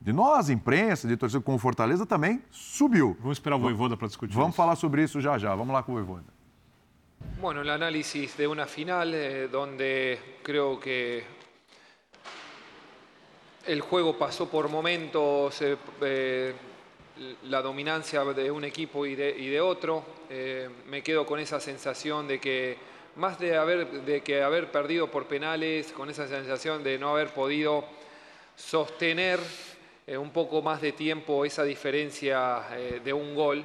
[SPEAKER 1] de nós, imprensa, de torcida com o Fortaleza, também subiu.
[SPEAKER 8] Vamos esperar o Voivoda para discutir
[SPEAKER 1] Vamos
[SPEAKER 8] isso.
[SPEAKER 1] falar sobre isso já já. Vamos lá com o Voivoda.
[SPEAKER 11] Bueno, el análisis de una final eh, donde creo que el juego pasó por momentos eh, eh, la dominancia de un equipo y de, y de otro. Me quedo con esa sensación de que más de haber, de que haber perdido por penales, con esa sensación de no haber podido sostener un poco más de tiempo esa diferencia de un gol.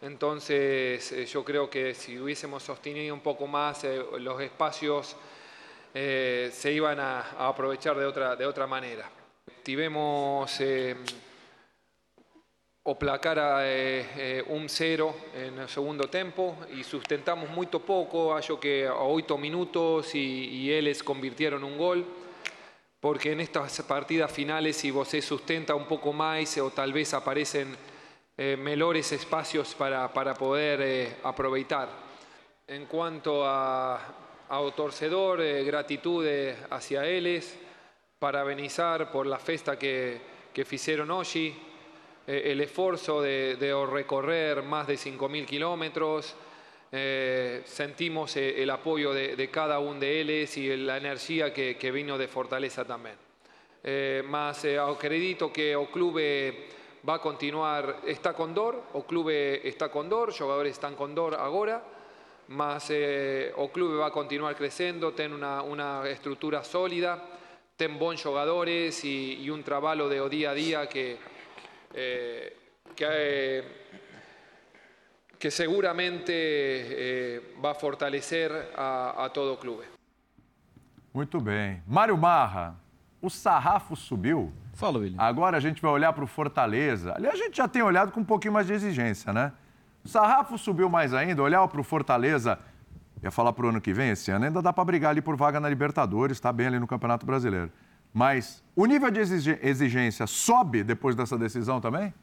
[SPEAKER 11] Entonces eh, yo creo que si hubiésemos sostenido un poco más eh, los espacios eh, se iban a, aprovechar de otra, de otra manera. Tivemos eh, o placar a eh, un cero en el segundo tempo e sustentamos muito pouco, acho que minutos e, e eles convirtieron un gol, porque en estas partidas finales si você sustenta un pouco máis ou tal vez aparecen eh, espacios para, para poder eh, aproveitar. En cuanto a, ao torcedor, eh, gratitude hacia eles, parabenizar por la festa que, que fizeron hoje, eh, el esfuerzo de, de recorrer más de 5.000 kilómetros. Eh, sentimos eh, el apoyo de, de, cada uno de ellos y la energía que, que vino de Fortaleza también. Eh, más acredito que el club va a continuar, está con dor, o club está con dor, jugadores están con dor ahora, mas eh, o club va a continuar creciendo, tiene una, una estructura sólida, ten buenos jugadores y, un trabajo de día a día que, eh, que, eh, que, seguramente eh, vai fortalecer a, a todo clube.
[SPEAKER 1] Muito bem. Mário Marra, o sarrafo subiu.
[SPEAKER 2] Fala, William.
[SPEAKER 1] Agora a gente vai olhar para o Fortaleza. Ali a gente já tem olhado com um pouquinho mais de exigência, né? O sarrafo subiu mais ainda, olhar para o Fortaleza, ia falar para o ano que vem, esse ano ainda dá para brigar ali por vaga na Libertadores, está bem ali no Campeonato Brasileiro. Mas o nível de exigência sobe depois dessa decisão também?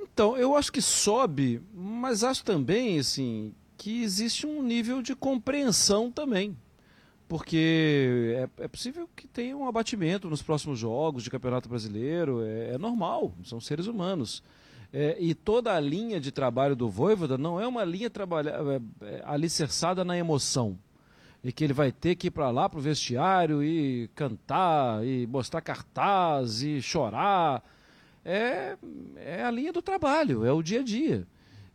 [SPEAKER 2] Então, eu acho que sobe, mas acho também, assim, que existe um nível de compreensão também. Porque é, é possível que tenha um abatimento nos próximos jogos de Campeonato Brasileiro, é, é normal, são seres humanos. É, e toda a linha de trabalho do Voivoda não é uma linha trabalha, é, alicerçada na emoção e que ele vai ter que ir para lá para o vestiário e cantar e mostrar cartaz e chorar. É, é a linha do trabalho, é o dia a dia.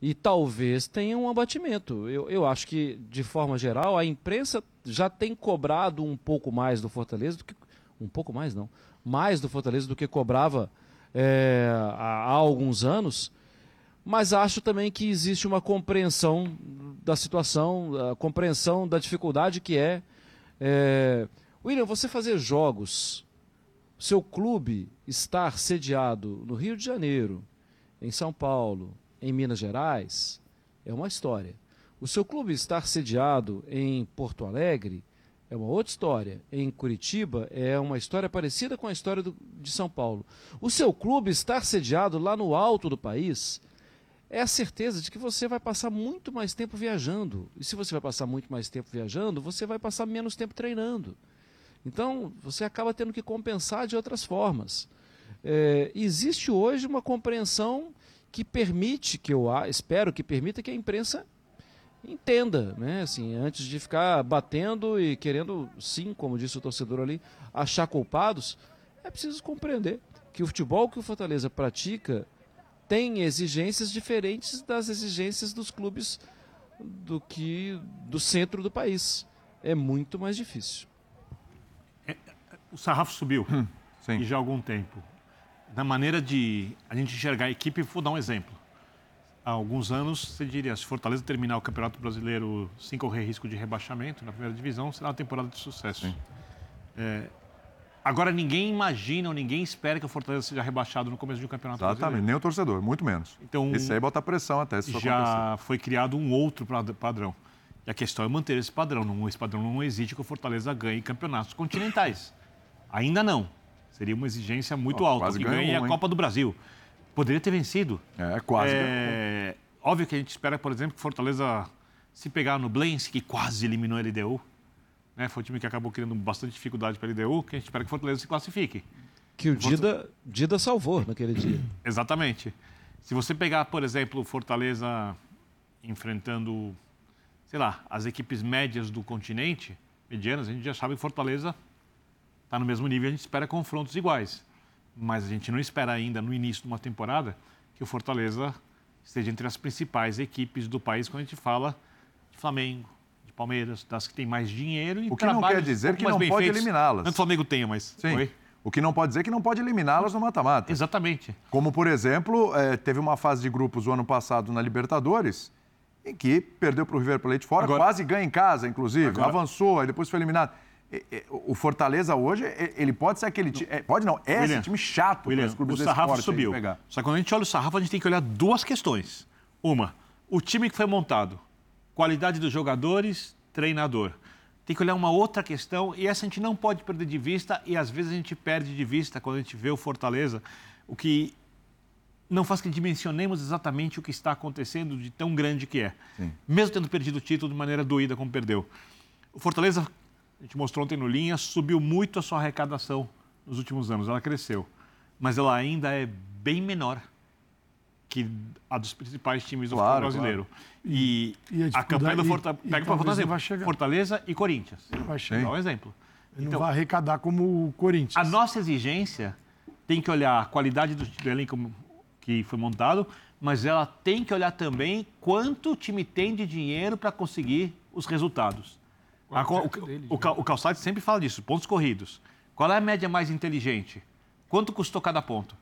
[SPEAKER 2] E talvez tenha um abatimento. Eu, eu acho que, de forma geral, a imprensa já tem cobrado um pouco mais do Fortaleza do que. Um pouco mais, não. Mais do Fortaleza do que cobrava é, há, há alguns anos mas acho também que existe uma compreensão da situação, a compreensão da dificuldade que é, é. William, você fazer jogos, seu clube estar sediado no Rio de Janeiro, em São Paulo, em Minas Gerais, é uma história. O seu clube estar sediado em Porto Alegre é uma outra história. Em Curitiba é uma história parecida com a história do, de São Paulo. O seu clube estar sediado lá no alto do país é a certeza de que você vai passar muito mais tempo viajando. E se você vai passar muito mais tempo viajando, você vai passar menos tempo treinando. Então, você acaba tendo que compensar de outras formas. É, existe hoje uma compreensão que permite, que eu espero que permita que a imprensa entenda, né? Assim, antes de ficar batendo e querendo, sim, como disse o torcedor ali, achar culpados, é preciso compreender que o futebol que o Fortaleza pratica tem exigências diferentes das exigências dos clubes do que do centro do país. É muito mais difícil.
[SPEAKER 8] É, o sarrafo subiu hum, e já há algum tempo. Na maneira de a gente enxergar a equipe, vou dar um exemplo. Há alguns anos, você diria, se Fortaleza terminar o Campeonato Brasileiro sem correr risco de rebaixamento na primeira divisão, será uma temporada de sucesso. É, Agora ninguém imagina ou ninguém espera que o Fortaleza seja rebaixado no começo de um campeonato
[SPEAKER 1] Exatamente,
[SPEAKER 8] brasileiro.
[SPEAKER 1] nem o torcedor, muito menos. Então, isso aí bota pressão até se
[SPEAKER 8] Já
[SPEAKER 1] acontecer.
[SPEAKER 8] foi criado um outro padrão. E a questão é manter esse padrão. Não, esse padrão não exige que o Fortaleza ganhe campeonatos continentais. Ainda não. Seria uma exigência muito oh, alta. Que ganhe um, a Copa do Brasil. Poderia ter vencido.
[SPEAKER 1] É, quase.
[SPEAKER 8] É... Óbvio que a gente espera, por exemplo, que Fortaleza se pegar no Blense, que quase eliminou a LDU, né? Foi um time que acabou criando bastante dificuldade para a LDU, que a gente espera que Fortaleza se classifique.
[SPEAKER 2] Que o Dida, Dida salvou naquele dia.
[SPEAKER 8] Exatamente. Se você pegar, por exemplo, Fortaleza enfrentando, sei lá, as equipes médias do continente, medianas, a gente já sabe que Fortaleza está no mesmo nível, a gente espera confrontos iguais. Mas a gente não espera ainda, no início de uma temporada, que o Fortaleza esteja entre as principais equipes do país quando a gente fala de Flamengo, Palmeiras, das que têm mais dinheiro e
[SPEAKER 1] O que não quer dizer que não pode eliminá-las.
[SPEAKER 8] Não que o Flamengo tenha, mas...
[SPEAKER 1] Sim. Oi? O que não pode dizer é que não pode eliminá-las no mata-mata.
[SPEAKER 8] Exatamente.
[SPEAKER 1] Como, por exemplo, é, teve uma fase de grupos o ano passado na Libertadores, em que perdeu para o River Plate fora, Agora... quase ganha em casa, inclusive, Agora... avançou, aí depois foi eliminado. O Fortaleza hoje, ele pode ser aquele time. Pode não, é William, esse time chato
[SPEAKER 8] William,
[SPEAKER 1] os clubes
[SPEAKER 8] o sarrafo subiu. Só que quando a gente olha o sarrafo, a gente tem que olhar duas questões. Uma, o time que foi montado, qualidade dos jogadores, treinador. Tem que olhar uma outra questão, e essa a gente não pode perder de vista, e às vezes a gente perde de vista quando a gente vê o Fortaleza, o que não faz que dimensionemos exatamente o que está acontecendo de tão grande que é. Sim. Mesmo tendo perdido o título de maneira doída como perdeu. O Fortaleza gente mostrou ontem no Linha, subiu muito a sua arrecadação nos últimos anos, ela cresceu. Mas ela ainda é bem menor que a dos principais times do claro, futebol brasileiro. Claro. E, e a, a, campanha do Fortaleza, pega para Fortaleza, Fortaleza e Corinthians.
[SPEAKER 7] vai chegar. Dá
[SPEAKER 8] um exemplo.
[SPEAKER 7] Ele então, não vai arrecadar como o Corinthians.
[SPEAKER 8] A nossa exigência tem que olhar a qualidade do, do elenco que foi montado, mas ela tem que olhar também quanto o time tem de dinheiro para conseguir os resultados. A, o, o, o, Calçade sempre fala disso, pontos corridos. Qual é a média mais inteligente? Quanto custou cada ponto?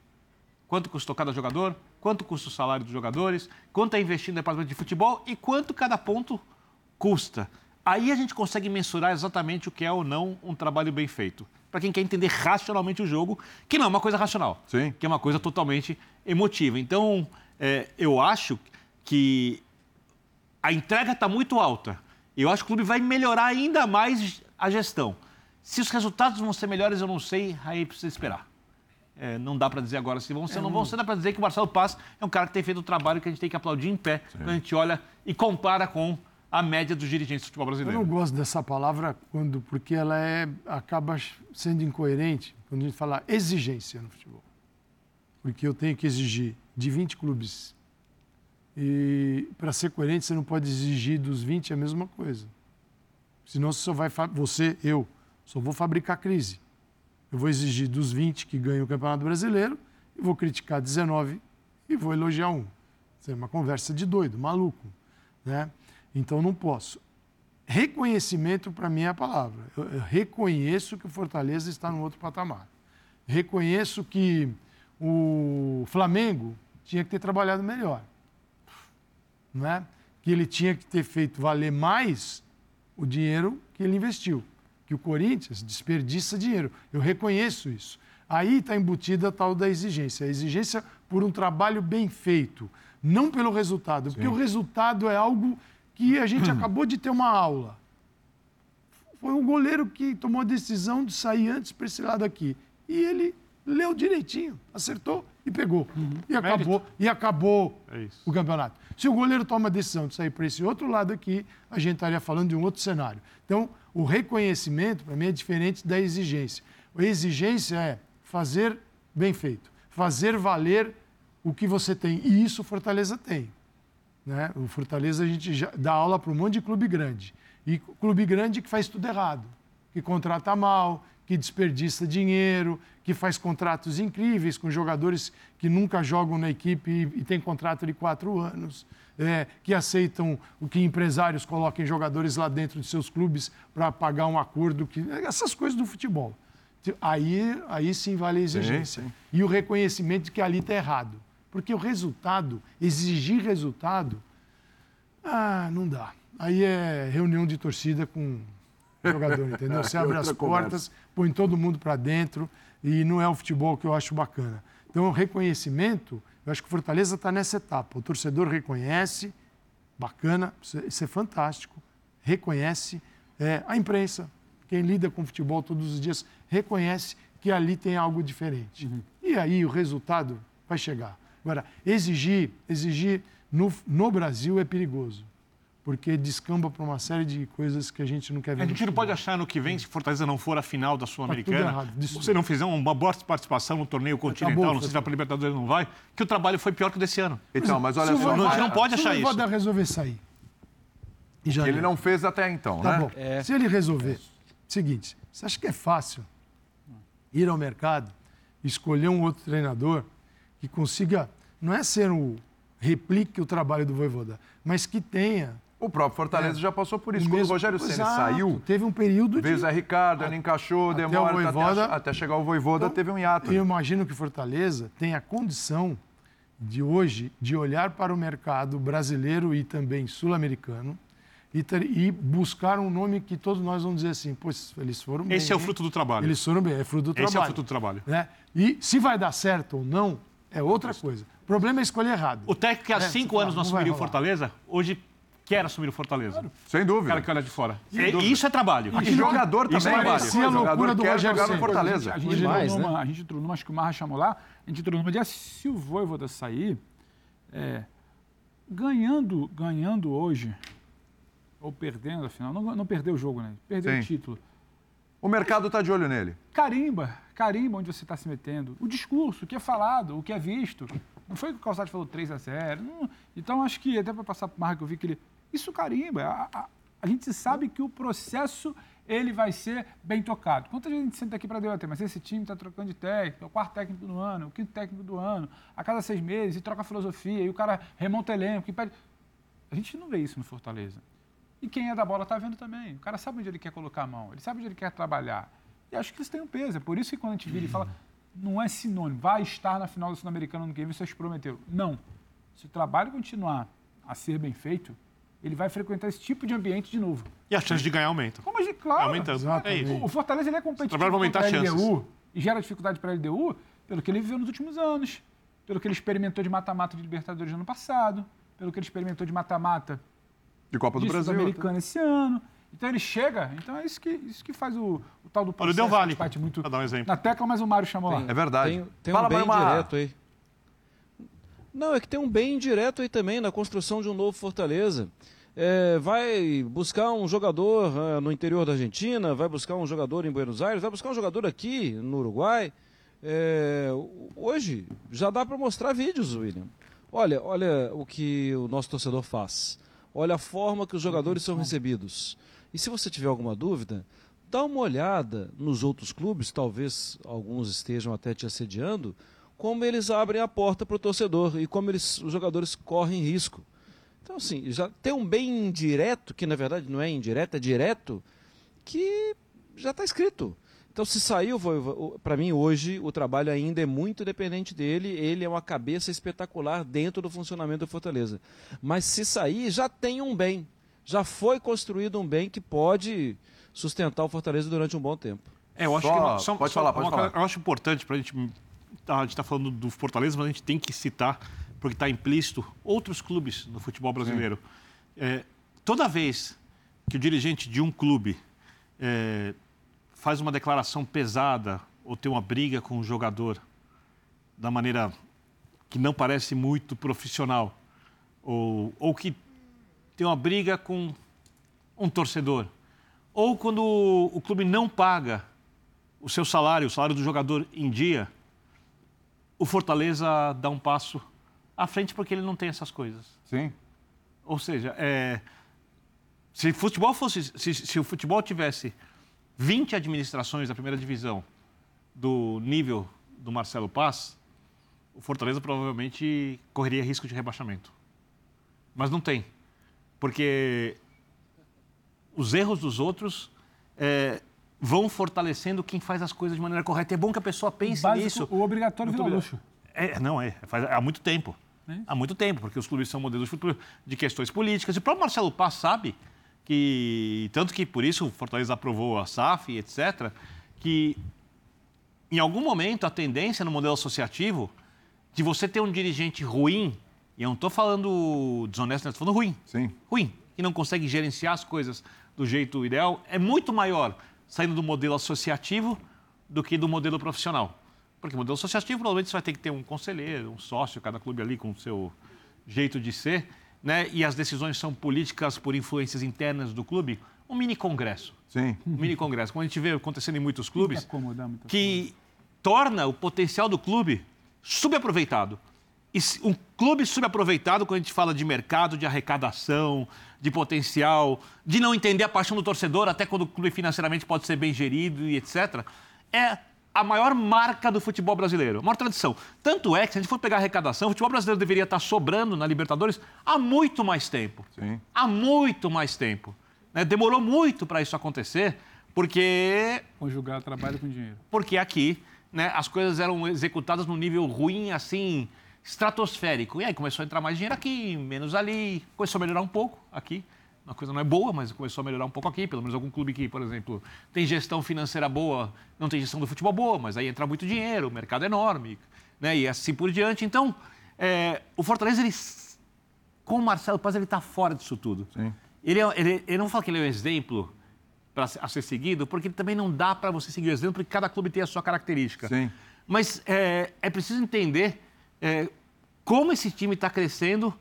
[SPEAKER 8] Quanto custou cada jogador? Quanto custa o salário dos jogadores? Quanto é investido no departamento de futebol? E quanto cada ponto custa? Aí a gente consegue mensurar exatamente o que é ou não um trabalho bem feito. Para quem quer entender racionalmente o jogo, que não é uma coisa racional,
[SPEAKER 1] Sim.
[SPEAKER 8] que é uma coisa totalmente emotiva. Então, é, eu acho que a entrega está muito alta eu acho que o clube vai melhorar ainda mais a gestão. Se os resultados vão ser melhores, eu não sei, aí precisa esperar. É, não dá para dizer agora se vão ser ou é, não vão ser, dá para dizer que o Marcelo Paz é um cara que tem feito o trabalho que a gente tem que aplaudir em pé Sim. quando a gente olha e compara com a média dos dirigentes do futebol brasileiro.
[SPEAKER 7] Eu não gosto dessa palavra quando porque ela é acaba sendo incoerente quando a gente fala exigência no futebol. Porque eu tenho que exigir de 20 clubes e para ser coerente, você não pode exigir dos 20 a mesma coisa. Senão você só vai você, eu, só vou fabricar crise. Eu vou exigir dos 20 que ganham o Campeonato Brasileiro e vou criticar 19 e vou elogiar um. É uma conversa de doido, maluco, né? Então não posso. Reconhecimento para mim é a palavra. Eu reconheço que o Fortaleza está no outro patamar. Reconheço que o Flamengo tinha que ter trabalhado melhor né, que ele tinha que ter feito valer mais o dinheiro que ele investiu. Que o Corinthians desperdiça dinheiro. Eu reconheço isso. Aí está embutida a tal da exigência. A exigência por um trabalho bem feito, não pelo resultado. Sim. Porque o resultado é algo que a gente acabou de ter uma aula. Foi um goleiro que tomou a decisão de sair antes para esse lado aqui. E ele leu direitinho, acertou e pegou. Uhum. E acabou, e acabou é o campeonato. Se o goleiro toma a decisão de sair para esse outro lado aqui, a gente estaria falando de um outro cenário. Então, o reconhecimento, para mim, é diferente da exigência. A exigência é fazer bem feito, fazer valer o que você tem. E isso o Fortaleza tem. Né? O Fortaleza, a gente já dá aula para um monte de clube grande. E clube grande que faz tudo errado, que contrata mal, que desperdiça dinheiro, que faz contratos incríveis com jogadores que nunca jogam na equipe e, e tem contrato de quatro anos, é, que aceitam o que empresários coloquem jogadores lá dentro de seus clubes para pagar um acordo, que essas coisas do futebol. Aí, aí sim vale a exigência. Sim, sim. E o reconhecimento de que ali está errado. Porque o resultado, exigir resultado, ah, não dá. Aí é reunião de torcida com jogador, entendeu? Você abre as portas, põe todo mundo para dentro e não é o futebol que eu acho bacana. Então, o reconhecimento, eu acho que o Fortaleza está nessa etapa. O torcedor reconhece, bacana, isso é fantástico, reconhece. É, a imprensa, quem lida com futebol todos os dias, reconhece que ali tem algo diferente. Uhum. E aí o resultado vai chegar. Agora, exigir, exigir no, no Brasil é perigoso porque descamba para uma série de coisas que a gente não quer ver.
[SPEAKER 8] A gente não pode achar no que vem, se Fortaleza não for a final da Sul-Americana, tá se você não fizer uma boa participação no torneio continental, Acabou, não sei se vai para a Libertadores não vai, que o trabalho foi pior que o desse ano.
[SPEAKER 1] Então, mas olha só...
[SPEAKER 8] A gente não pode achar isso.
[SPEAKER 7] Se o resolver sair...
[SPEAKER 1] ele não fez até então,
[SPEAKER 7] tá
[SPEAKER 1] né?
[SPEAKER 7] Bom. É. Se ele resolver... Seguinte, você acha que é fácil ir ao mercado, escolher um outro treinador que consiga... Não é ser um replique o trabalho do Voivoda, mas que tenha
[SPEAKER 1] O próprio Fortaleza é. já passou por isso. Quando mesmo... o Rogério Ceni saiu.
[SPEAKER 7] Teve um período
[SPEAKER 1] de. Veio o Zé Ricardo, ele encaixou, até demora Voivoda... até, até, chegar o Voivoda, então, teve um hiato.
[SPEAKER 7] Eu imagino que Fortaleza tem a condição de hoje de olhar para o mercado brasileiro e também sul-americano e, ter, e, buscar um nome que todos nós vamos dizer assim, pois eles foram bem.
[SPEAKER 8] Esse é o fruto do trabalho.
[SPEAKER 7] Eles foram bem, é fruto do
[SPEAKER 8] Esse
[SPEAKER 7] trabalho.
[SPEAKER 8] Esse é o fruto do trabalho.
[SPEAKER 7] Né? E se vai dar certo ou não, é outra coisa. O problema é escolher errado.
[SPEAKER 8] O técnico que há é, cinco anos não assumiu o Fortaleza, hoje quer assumir o Fortaleza. Claro.
[SPEAKER 1] Sem dúvida. O
[SPEAKER 8] cara que olha de fora. É, isso é trabalho.
[SPEAKER 1] E, e jogador também. Isso é trabalho.
[SPEAKER 7] a loucura do Rogério jogar no
[SPEAKER 6] Fortaleza. A gente, a gente, Demais, entrou, né? numa, a gente entrou numa, acho que o Marra chamou lá, a gente entrou numa dia, se o Voivoda sair, é, ganhando, ganhando hoje, ou perdendo, afinal, não, não perdeu o jogo, né? Perdeu Sim. o título.
[SPEAKER 1] O mercado está de olho nele.
[SPEAKER 6] Carimba, carimba onde você está se metendo. O discurso, o que é falado, o que é visto. Não foi que o Calçado falou 3 a 0 não. Então, acho que, até para passar para o Marco, eu vi que ele... Isso carimba. A, a, a, gente sabe que o processo ele vai ser bem tocado. Quanta gente senta aqui para debater, mas esse time está trocando de técnico, é o quarto técnico do ano, o quinto técnico do ano, a cada seis meses, e troca a filosofia, e o cara remonta elenco, e pede... A gente não vê isso no Fortaleza. E quem é da bola está vendo também. O cara sabe onde ele quer colocar a mão, ele sabe onde ele quer trabalhar. E acho que isso tem um peso. É por isso que quando a gente vira e fala, não é sinônimo, vai estar na final do Sul-Americano no que vem, vocês prometeram. Não. Se o trabalho continuar a ser bem feito, ele vai frequentar esse tipo de ambiente de novo.
[SPEAKER 8] E a chance de ganhar aumenta.
[SPEAKER 6] Como a gente, claro.
[SPEAKER 8] Aumentando. É.
[SPEAKER 6] O Fortaleza ele é competitivo
[SPEAKER 8] para aumentar a
[SPEAKER 6] LDU e gera dificuldade para a LDU pelo que ele viveu nos últimos anos, pelo que ele experimentou de mata-mata de Libertadores no ano passado, pelo que ele experimentou de mata-mata
[SPEAKER 1] de Copa do Brasil
[SPEAKER 6] americano esse ano. Então ele chega, então é isso que, isso que faz o, o tal do
[SPEAKER 8] processo. Olha, deu vale.
[SPEAKER 6] Parte muito
[SPEAKER 8] dar um exemplo.
[SPEAKER 6] Na tecla, mas o Mário chamou
[SPEAKER 2] tem,
[SPEAKER 6] lá.
[SPEAKER 1] É verdade.
[SPEAKER 2] Tem, tem Fala, um bem direto aí. Não, é que tem um bem direto aí também na construção de um novo Fortaleza. É, vai buscar um jogador uh, no interior da Argentina, vai buscar um jogador em Buenos Aires, vai buscar um jogador aqui no Uruguai. É, hoje já dá para mostrar vídeos, William. Olha, olha o que o nosso torcedor faz. Olha a forma que os jogadores são recebidos. E se você tiver alguma dúvida, dá uma olhada nos outros clubes, talvez alguns estejam até te assediando, como eles abrem a porta para o torcedor e como eles, os jogadores correm risco. Então, assim, já tem um bem indireto, que na verdade não é indireto, é direto, que já está escrito. Então, se saiu, para mim hoje o trabalho ainda é muito dependente dele. Ele é uma cabeça espetacular dentro do funcionamento do Fortaleza. Mas se sair, já tem um bem. Já foi construído um bem que pode sustentar o Fortaleza durante um bom tempo.
[SPEAKER 8] É, eu acho só, que só, pode só, falar, pode uma, falar. Eu acho importante para a gente. A gente está falando do Fortaleza, mas a gente tem que citar, porque está implícito, outros clubes no futebol brasileiro. É, toda vez que o dirigente de um clube é, faz uma declaração pesada ou tem uma briga com o jogador da maneira que não parece muito profissional, ou, ou que tem uma briga com um torcedor, ou quando o, o clube não paga o seu salário, o salário do jogador em dia, o Fortaleza dá um passo à frente porque ele não tem essas coisas.
[SPEAKER 1] Sim.
[SPEAKER 8] Ou seja, é, se futebol fosse, se, se o futebol tivesse 20 administrações da primeira divisão do nível do Marcelo Paz, o Fortaleza provavelmente correria risco de rebaixamento. Mas não tem. Porque os erros dos outros é, vão fortalecendo quem faz as coisas de maneira correta. É bom que a pessoa pense
[SPEAKER 6] Básico,
[SPEAKER 8] nisso.
[SPEAKER 6] O obrigatório vira luxo.
[SPEAKER 8] É, não, é. Faz, há muito tempo. É há muito tempo, porque os clubes são modelos de questões políticas. E o próprio Marcelo Paz sabe que tanto que por isso o Fortaleza aprovou a SAF, etc., que em algum momento a tendência no modelo associativo de você ter um dirigente ruim, e eu não estou falando desonesto, estou falando ruim,
[SPEAKER 1] Sim.
[SPEAKER 8] ruim, que não consegue gerenciar as coisas do jeito ideal, é muito maior saindo do modelo associativo do que do modelo profissional. Porque o modelo associativo, provavelmente, você vai ter que ter um conselheiro, um sócio, cada clube ali com o seu jeito de ser né, e as decisões são políticas por influências internas do clube, um mini congresso.
[SPEAKER 1] Sim.
[SPEAKER 8] Um mini congresso, como a gente vê acontecendo em muitos clubes, que torna o potencial do clube subaproveitado. E um clube subaproveitado, quando a gente fala de mercado, de arrecadação, de potencial, de não entender a paixão do torcedor, até quando o clube financeiramente pode ser bem gerido e etc., é a maior marca do futebol brasileiro, a maior tradição. Tanto é que, se a gente for pegar a arrecadação, o futebol brasileiro deveria estar sobrando na Libertadores há muito mais tempo.
[SPEAKER 1] Sim.
[SPEAKER 8] Há muito mais tempo. Né? Demorou muito para isso acontecer, porque.
[SPEAKER 6] Conjugar trabalho com dinheiro.
[SPEAKER 8] Porque aqui né, as coisas eram executadas num nível ruim, assim, estratosférico. E aí começou a entrar mais dinheiro aqui, menos ali, começou a melhorar um pouco aqui. Uma coisa não é boa, mas começou a melhorar um pouco aqui. Pelo menos algum clube que, por exemplo, tem gestão financeira boa, não tem gestão do futebol boa, mas aí entra muito dinheiro, o mercado é enorme, né? E assim por diante. Então, é, o Fortaleza, ele, com o Marcelo Paz, ele está fora disso tudo. Ele, é, ele, ele não fala que ele é um exemplo para a ser seguido, porque também não dá para você seguir o exemplo, porque cada clube tem a sua característica.
[SPEAKER 1] Sim.
[SPEAKER 8] Mas é, é preciso entender é, como esse time está crescendo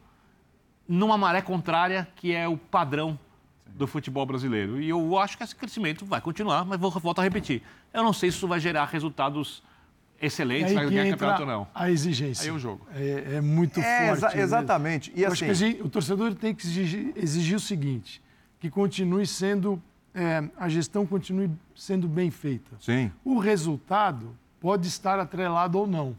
[SPEAKER 8] numa maré contrária, que é o padrão do futebol brasileiro. E eu acho que esse crescimento vai continuar, mas vou, volto a repetir. Eu não sei se isso vai gerar resultados excelentes, vai ganhar campeonato ou não.
[SPEAKER 7] A exigência.
[SPEAKER 8] Aí é o jogo.
[SPEAKER 7] É, é muito
[SPEAKER 1] É,
[SPEAKER 7] forte.
[SPEAKER 1] exa-
[SPEAKER 7] né?
[SPEAKER 1] exatamente. E
[SPEAKER 7] Eu acho
[SPEAKER 1] assim-
[SPEAKER 7] que a gente- o torcedor tem que exigir, exigir o seguinte: que continue sendo. é, a gestão continue sendo bem feita.
[SPEAKER 1] Sim.
[SPEAKER 7] O resultado pode estar atrelado ou não.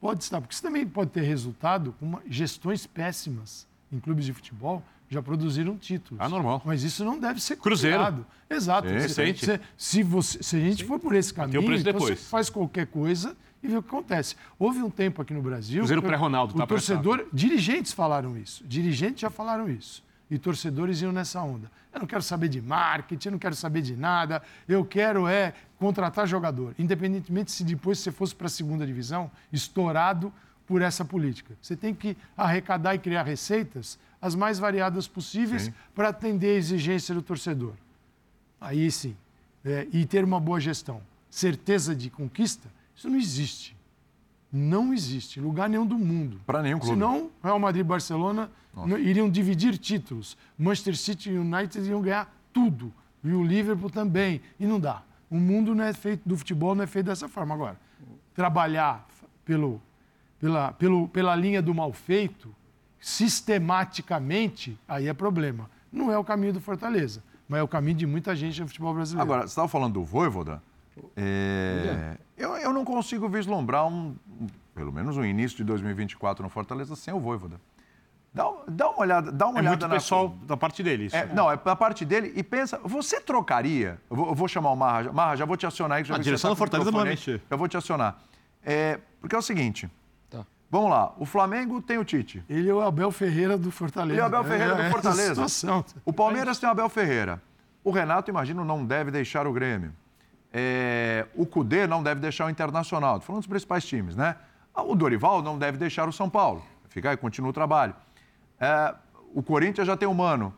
[SPEAKER 7] Pode estar, porque você também pode ter resultado com uma- gestões péssimas em clubes de futebol já produziram títulos.
[SPEAKER 8] Ah, normal.
[SPEAKER 7] Mas isso não deve ser
[SPEAKER 8] Cruzeiro.
[SPEAKER 7] Exato.
[SPEAKER 8] Sim,
[SPEAKER 7] Você-
[SPEAKER 8] recente.
[SPEAKER 7] você- se, você- se a gente for por esse caminho, então
[SPEAKER 8] depois.
[SPEAKER 7] você faz qualquer coisa e vê o que acontece. Houve um tempo aqui no Brasil.
[SPEAKER 8] Cruzeiro pré-Ronaldo,
[SPEAKER 7] O
[SPEAKER 8] tá
[SPEAKER 7] torcedor, dirigentes falaram isso. Dirigentes já falaram isso. E torcedores iam nessa onda. Eu não quero saber de marketing, eu não quero saber de nada. Eu quero é contratar jogador. Independentemente se depois você fosse para a segunda divisão, estourado por essa política. Você tem que arrecadar e criar receitas as mais variadas possíveis para atender a exigência do torcedor. Aí sim. É, e ter uma boa gestão. Certeza de conquista, isso não existe. Não existe. em Lugar nenhum do mundo.
[SPEAKER 1] Para nenhum clube.
[SPEAKER 7] Senão, Real Madrid e Barcelona não- iriam dividir títulos. Manchester City e United iriam ganhar tudo. E o Liverpool também. E não dá. O mundo não é feito, do futebol não é feito dessa forma. Agora, trabalhar pelo, pela, pelo, pela linha do mal feito, sistematicamente, aí é problema. Não é o caminho do Fortaleza, mas é o caminho de muita gente no futebol brasileiro.
[SPEAKER 1] Agora, você estava falando do Voivoda. é, eu, eu não consigo vislumbrar um, um- pelo menos um início de 2024 no Fortaleza sem o Voivoda. Dá, dá uma olhada, dá uma
[SPEAKER 8] É
[SPEAKER 1] olhada
[SPEAKER 8] muito
[SPEAKER 1] na
[SPEAKER 8] pessoal da parte dele. isso.
[SPEAKER 1] É, não, é da parte dele. E pensa, você trocaria? Eu vou, eu vou chamar o Marra. Marra, já vou te acionar aí. que já
[SPEAKER 8] A direção
[SPEAKER 1] tá
[SPEAKER 8] do Fortaleza não vai mexer.
[SPEAKER 1] Já vou te acionar. É, porque é o seguinte. Vamos lá. O Flamengo tem o Tite.
[SPEAKER 7] Ele é o Abel Ferreira do Fortaleza.
[SPEAKER 1] Ele é o Abel Ferreira
[SPEAKER 7] É
[SPEAKER 1] do
[SPEAKER 7] essa
[SPEAKER 1] Fortaleza.
[SPEAKER 7] situação.
[SPEAKER 1] O Palmeiras tem o Abel Ferreira. O Renato, imagino, não deve deixar o Grêmio. É, o Cudê não deve deixar o Internacional. Estou falando dos principais times, né? O Dorival não deve deixar o São Paulo. Fica aí, continua o trabalho. É, o Corinthians já tem o Mano.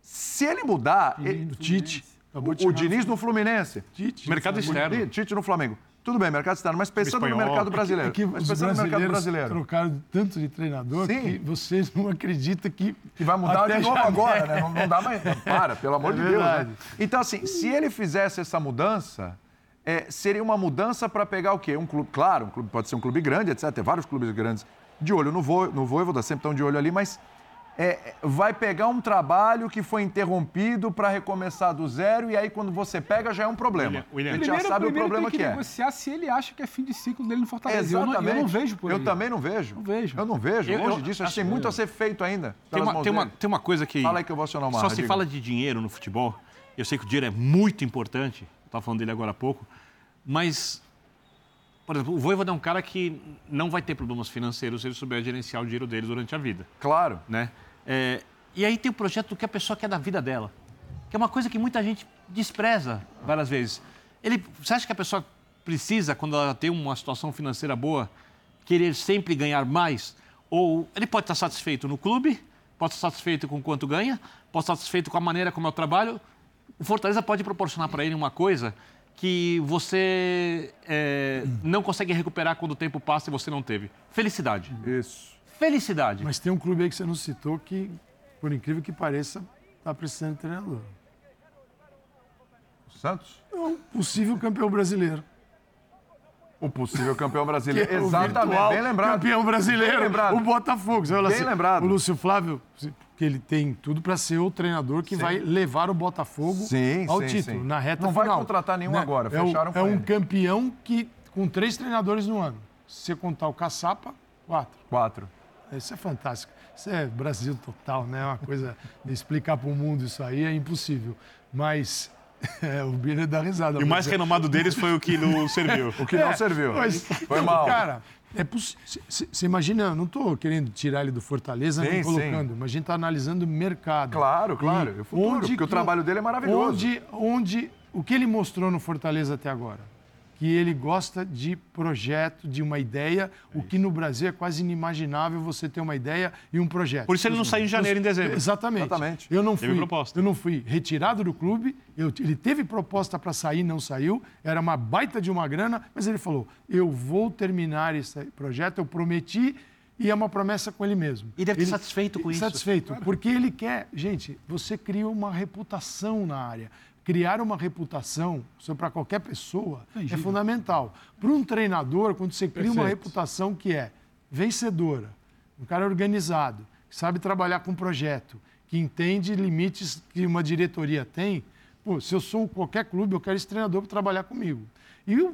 [SPEAKER 1] Se ele mudar... ele-
[SPEAKER 7] O Tite.
[SPEAKER 1] O
[SPEAKER 7] no
[SPEAKER 1] Diniz no Fluminense.
[SPEAKER 7] Tite.
[SPEAKER 8] Mercado externo.
[SPEAKER 1] Tite no Flamengo. Tudo bem, mercado externo, mas pensando no
[SPEAKER 8] espanhol.
[SPEAKER 1] mercado brasileiro.
[SPEAKER 7] É que
[SPEAKER 1] mas
[SPEAKER 7] os
[SPEAKER 1] pensando no mercado brasileiro.
[SPEAKER 7] trocaram tanto de treinador
[SPEAKER 1] Sim.
[SPEAKER 7] que você não acredita que...
[SPEAKER 1] Que vai mudar de novo agora, né? Não, não dá mais. Para, pelo amor
[SPEAKER 7] É
[SPEAKER 1] de Deus. Né?
[SPEAKER 7] verdade.
[SPEAKER 1] Então, assim, se ele fizesse essa mudança, é, seria uma mudança para pegar o quê? Um clube, claro, um clube pode ser um clube grande, etc. Tem vários clubes grandes de olho no, vo, no Voivoda, sempre estão de olho ali, mas é, vai pegar um trabalho que foi interrompido para recomeçar do zero, e aí quando você pega já é um problema.
[SPEAKER 8] William,
[SPEAKER 1] gente já sabe o problema
[SPEAKER 6] tem
[SPEAKER 1] que,
[SPEAKER 6] que
[SPEAKER 1] é.
[SPEAKER 6] negociar se ele acha que é fim de ciclo dele no Fortaleza. Eu não,
[SPEAKER 1] Exatamente.
[SPEAKER 6] eu não vejo por aí.
[SPEAKER 1] Eu também não vejo.
[SPEAKER 6] Não vejo.
[SPEAKER 1] Eu não vejo.
[SPEAKER 8] Eu-
[SPEAKER 1] Longe
[SPEAKER 8] eu-
[SPEAKER 1] disso, acho que tem muito a ser feito ainda.
[SPEAKER 8] Tem uma, tem, uma, tem uma coisa que.
[SPEAKER 1] Fala aí que eu vou acionar o
[SPEAKER 8] Só se
[SPEAKER 1] diga.
[SPEAKER 8] fala de dinheiro no futebol. Eu sei que o dinheiro é muito importante. Estava falando dele agora há pouco. Mas, por exemplo, o Voivoda é um cara que não vai ter problemas financeiros se ele souber gerenciar o dinheiro dele durante a vida.
[SPEAKER 1] Claro.
[SPEAKER 8] né? É, e aí tem o projeto do que a pessoa quer da vida dela, que é uma coisa que muita gente despreza várias vezes. Ele, você acha que a pessoa precisa, quando ela tem uma situação financeira boa, querer sempre ganhar mais? Ou ele pode estar satisfeito no clube, pode estar satisfeito com quanto ganha, pode estar satisfeito com a maneira como é o trabalho. O Fortaleza pode proporcionar para ele uma coisa que você é, não consegue recuperar quando o tempo passa e você não teve. Felicidade.
[SPEAKER 1] Isso.
[SPEAKER 8] Felicidade.
[SPEAKER 7] Mas tem um clube aí que você não citou que, por incrível que pareça, está precisando de treinador.
[SPEAKER 1] O Santos?
[SPEAKER 7] É um possível campeão brasileiro.
[SPEAKER 1] O possível campeão brasileiro.
[SPEAKER 7] é o
[SPEAKER 1] Exatamente,
[SPEAKER 7] virtual
[SPEAKER 1] bem lembrado.
[SPEAKER 7] Campeão brasileiro,
[SPEAKER 1] Bem lembrado.
[SPEAKER 7] o Botafogo. Você
[SPEAKER 1] Bem
[SPEAKER 7] assim,
[SPEAKER 1] lembrado.
[SPEAKER 7] O Lúcio Flávio, que ele tem tudo para ser o treinador que sim. vai levar o Botafogo sim, ao sim, título, na reta
[SPEAKER 1] Não
[SPEAKER 7] final.
[SPEAKER 1] Não vai contratar nenhum
[SPEAKER 7] né?
[SPEAKER 1] agora,
[SPEAKER 7] é
[SPEAKER 1] fecharam
[SPEAKER 7] o,
[SPEAKER 1] com
[SPEAKER 7] É um
[SPEAKER 1] ele.
[SPEAKER 7] campeão que, com três treinadores no ano. Se você contar o Caçapa, quatro.
[SPEAKER 1] Quatro.
[SPEAKER 7] Isso é fantástico. Isso é Brasil total, né? Uma coisa, explicar para o mundo isso aí é impossível. Mas é, o Birner dá risada.
[SPEAKER 8] E o mais renomado deles foi o que não serviu.
[SPEAKER 1] o que não é, serviu. Mas, foi mal.
[SPEAKER 7] Cara, é Você imagina, não estou querendo tirar ele do Fortaleza sim, nem colocando, sim. mas a gente está analisando o mercado.
[SPEAKER 1] Claro, claro. E o futuro, onde, porque o trabalho dele é maravilhoso.
[SPEAKER 7] Onde, onde, o que ele mostrou no Fortaleza até agora? Que ele gosta de projeto, de uma ideia, é o que no Brasil é quase inimaginável você ter uma ideia e um projeto.
[SPEAKER 8] Por isso ele não saiu em janeiro, em dezembro.
[SPEAKER 7] Exatamente.
[SPEAKER 1] Exatamente.
[SPEAKER 7] Eu não fui, eu não fui retirado do clube, eu, ele teve proposta para sair, não saiu, era uma baita de uma grana, mas ele falou: eu vou terminar esse projeto, eu prometi e é uma promessa com ele mesmo.
[SPEAKER 8] E deve
[SPEAKER 7] estar
[SPEAKER 8] satisfeito com
[SPEAKER 7] satisfeito,
[SPEAKER 8] isso.
[SPEAKER 7] Satisfeito, porque ele quer. Gente, você cria uma reputação na área criar uma reputação para qualquer pessoa Entendi. é fundamental. Para um treinador, quando você cria Perfeito. uma reputação que é vencedora, um cara organizado, que sabe trabalhar com projeto, que entende limites que uma diretoria tem, pô, se eu sou qualquer clube, eu quero esse treinador para trabalhar comigo. E eu,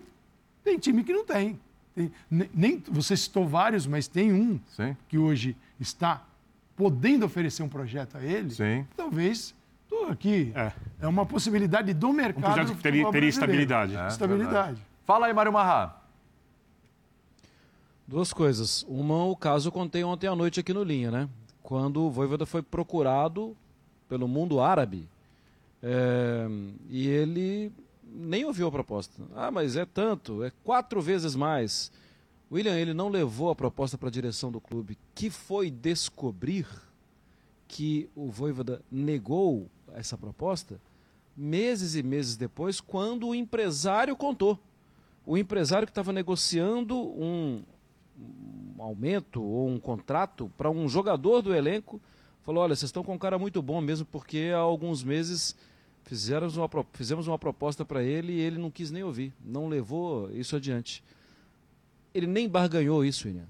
[SPEAKER 7] tem time que não tem. tem nem, você citou vários, mas tem um
[SPEAKER 1] Sim.
[SPEAKER 7] que hoje está podendo oferecer um projeto a ele,
[SPEAKER 1] Sim.
[SPEAKER 7] talvez aqui. É. é uma possibilidade do mercado. Um
[SPEAKER 8] projeto que teria, teria estabilidade.
[SPEAKER 7] É, estabilidade.
[SPEAKER 1] Verdade. Fala aí, Mário Marra.
[SPEAKER 2] Duas coisas. Uma, o caso eu contei ontem à noite aqui no Linha, né? Quando o Voivoda foi procurado pelo mundo árabe é, e ele nem ouviu a proposta. Ah, mas é tanto, é quatro vezes mais. William, ele não levou a proposta para a direção do clube, que foi descobrir que o Voivoda negou essa proposta meses e meses depois, quando o empresário contou. O empresário que estava negociando um, um, aumento ou um contrato para um jogador do elenco falou: Olha, vocês estão com um cara muito bom mesmo, porque há alguns meses fizemos uma, fizemos uma proposta para ele e ele não quis nem ouvir, não levou isso adiante. Ele nem barganhou isso, William.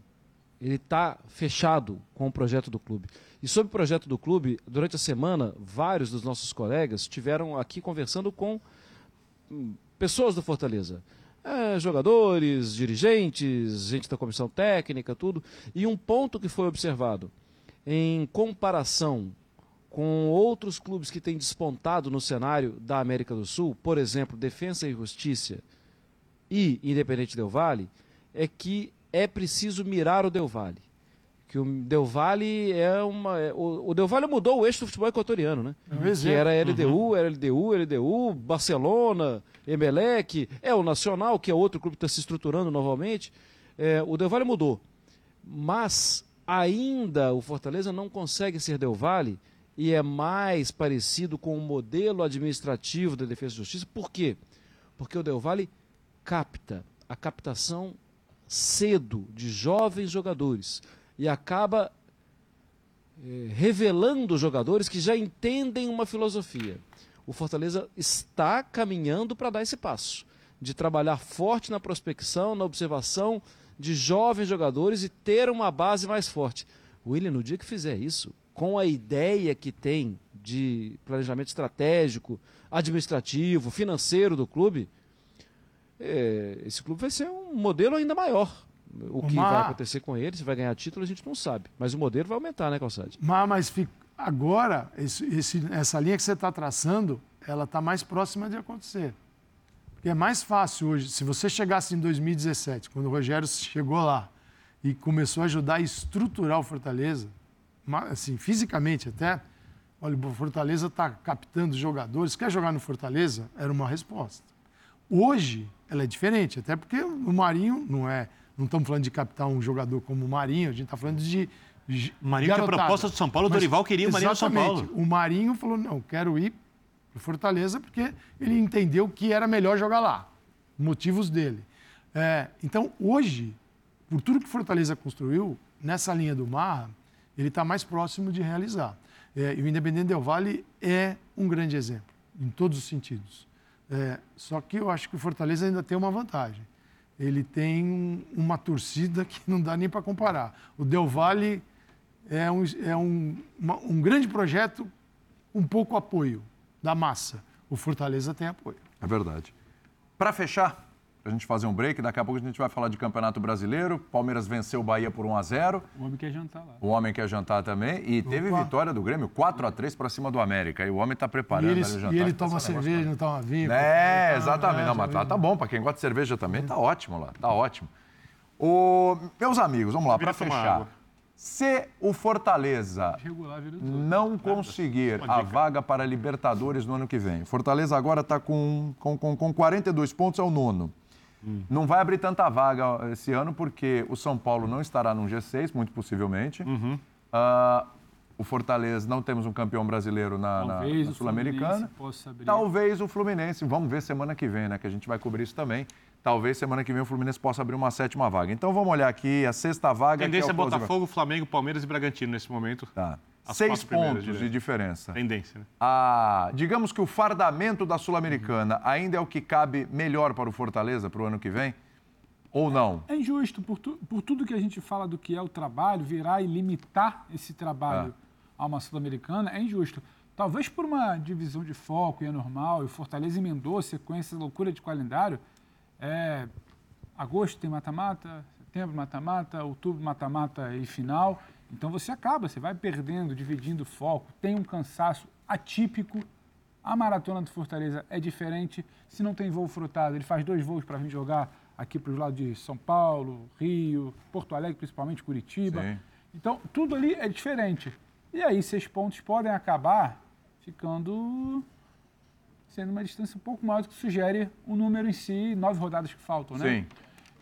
[SPEAKER 2] Ele está fechado com o projeto do clube. E sobre o projeto do clube, durante a semana, vários dos nossos colegas estiveram aqui conversando com hum, pessoas do Fortaleza. É, jogadores, dirigentes, gente da comissão técnica, tudo. E um ponto que foi observado, em comparação com outros clubes que têm despontado no cenário da América do Sul, por exemplo, Defensa e Justiça e Independente Del Vale, é que é preciso mirar o Del Valle que o Del Valle é uma. É, o, o Del Valle mudou o eixo do futebol equatoriano, né? É que era LDU, uhum. era LDU, LDU, Barcelona, Emelec, é o Nacional, que é outro clube que está se estruturando novamente. É, o Del Valle mudou. Mas ainda o Fortaleza não consegue ser Del Valle e é mais parecido com o modelo administrativo da Defesa e Justiça. Por quê? Porque o Del Valle capta a captação cedo de jovens jogadores e acaba eh, revelando jogadores que já entendem uma filosofia. O Fortaleza está caminhando para dar esse passo, de trabalhar forte na prospecção, na observação de jovens jogadores e ter uma base mais forte. William, no dia que fizer isso, com a ideia que tem de planejamento estratégico, administrativo, financeiro do clube, é, esse clube vai ser um modelo ainda maior. O que vai acontecer com ele, se vai ganhar título, a gente não sabe. Mas o modelo vai aumentar, né, Calçade?
[SPEAKER 7] Mas, mas agora, esse, esse, essa linha que você está traçando, ela está mais próxima de acontecer. Porque é mais fácil hoje, se você chegasse em 2017, quando o Rogério chegou lá e começou a ajudar a estruturar o Fortaleza, assim, fisicamente até, olha, o Fortaleza está captando jogadores, quer jogar no Fortaleza? Era uma resposta. Hoje, ela é diferente, até porque o Marinho não é não estamos falando de captar um jogador como o Marinho, a gente está falando de.
[SPEAKER 8] Marinho garotada. que a proposta do São Paulo, o Dorival queria o Marinho do São Paulo.
[SPEAKER 7] O Marinho falou: não, quero ir para Fortaleza porque ele entendeu que era melhor jogar lá. Motivos dele. É, então, hoje, por tudo que Fortaleza construiu, nessa linha do Marra, ele está mais próximo de realizar. É, e o Independente Del Vale é um grande exemplo, em todos os sentidos. É, só que eu acho que o Fortaleza ainda tem uma vantagem ele tem uma torcida que não dá nem para comparar. O Del Valle é um, é um, uma- um grande projeto, um pouco apoio da massa. O Fortaleza tem apoio.
[SPEAKER 1] É verdade. Para fechar, a gente fazer um break, daqui a pouco a gente vai falar de Campeonato Brasileiro. Palmeiras venceu o Bahia por 1 a 0
[SPEAKER 6] O homem quer jantar lá.
[SPEAKER 1] O homem quer jantar também. E teve
[SPEAKER 7] Opa.
[SPEAKER 1] vitória do Grêmio 4 a 3 para cima do América. E o homem está
[SPEAKER 7] E
[SPEAKER 1] preparando
[SPEAKER 7] ele,
[SPEAKER 1] ali o jantar.
[SPEAKER 7] e ele
[SPEAKER 1] Esse
[SPEAKER 7] toma cerveja, não toma vinho.
[SPEAKER 1] É,
[SPEAKER 7] Tá,
[SPEAKER 1] exatamente.
[SPEAKER 7] é,
[SPEAKER 1] Não, mas tá,
[SPEAKER 7] vi.
[SPEAKER 1] tá bom. Para quem gosta de cerveja também, tá ótimo lá. Tá ótimo. Ô, meus amigos, vamos lá, para fechar.
[SPEAKER 8] água.
[SPEAKER 1] Se o Fortaleza não conseguir a vaga para Libertadores no ano que vem, Fortaleza agora está com, com, com, com 42 pontos, é o nono. Não vai abrir tanta vaga esse ano porque o São Paulo não estará no G6, muito possivelmente. Ah, o Fortaleza, não temos um campeão brasileiro na, na-
[SPEAKER 6] Talvez
[SPEAKER 1] na Sul-Americana. Talvez o Fluminense, vamos ver semana que vem, né? Que a gente vai cobrir isso também. Talvez semana que vem o Fluminense possa abrir uma sétima vaga. Então vamos olhar aqui a sexta vaga.
[SPEAKER 8] Tendência é
[SPEAKER 1] é
[SPEAKER 8] Botafogo, Flamengo, Palmeiras e Bragantino nesse momento.
[SPEAKER 1] Tá.
[SPEAKER 8] As
[SPEAKER 1] Seis pontos de diferença.
[SPEAKER 8] Tendência, né?
[SPEAKER 1] Ah, digamos que o fardamento da Sul-Americana ainda é o que cabe melhor para o Fortaleza para o ano que vem? Ou não?
[SPEAKER 6] É injusto, por, tu- por tudo que a gente fala do que é o trabalho, virar e limitar esse trabalho a uma Sul-Americana, é injusto. Talvez por uma divisão de foco, e é normal, e o Fortaleza emendou sequência loucura de calendário. É, agosto tem mata-mata, setembro mata-mata, outubro mata-mata e final. Então você acaba, você vai perdendo, dividindo foco, tem um cansaço atípico. A maratona do Fortaleza é diferente. Se não tem voo frutado, ele faz dois voos para vir jogar aqui para os lados de São Paulo, Rio, Porto Alegre, principalmente Curitiba.
[SPEAKER 1] Sim.
[SPEAKER 6] Então, tudo ali é diferente. E aí, seis pontos podem acabar ficando sendo uma distância um pouco maior do que sugere o número em si, nove rodadas que faltam, né?
[SPEAKER 1] Sim.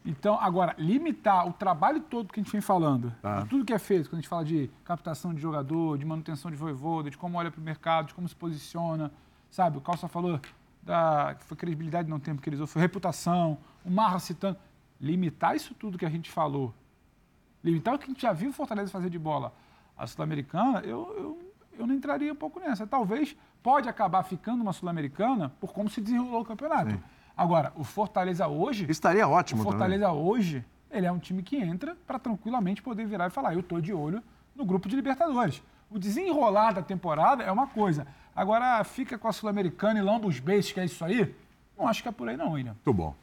[SPEAKER 6] Então, agora, limitar o trabalho todo que a gente vem falando,
[SPEAKER 1] Tá.
[SPEAKER 6] de tudo que é feito, quando a gente fala de captação de jogador, de manutenção de voivoda, de como olha para o mercado, de como se posiciona, sabe? O Calça falou da foi credibilidade não tempo que ele usou, foi reputação, o Marra citando. Limitar isso tudo que a gente falou, limitar o que a gente já viu o Fortaleza fazer de bola, a Sul-Americana, eu, eu, eu não entraria um pouco nessa. Talvez pode acabar ficando uma Sul-Americana por como se desenrolou o campeonato. Agora, o Fortaleza hoje.
[SPEAKER 1] Estaria ótimo
[SPEAKER 6] O Fortaleza hoje, ele é um time que entra para tranquilamente poder virar e falar: eu estou de olho no grupo de Libertadores. O desenrolar da temporada é uma coisa. Agora, fica com a Sul-Americana e lamba os beijos, que é isso aí? Não acho que é por aí, não, William.
[SPEAKER 1] Muito bom.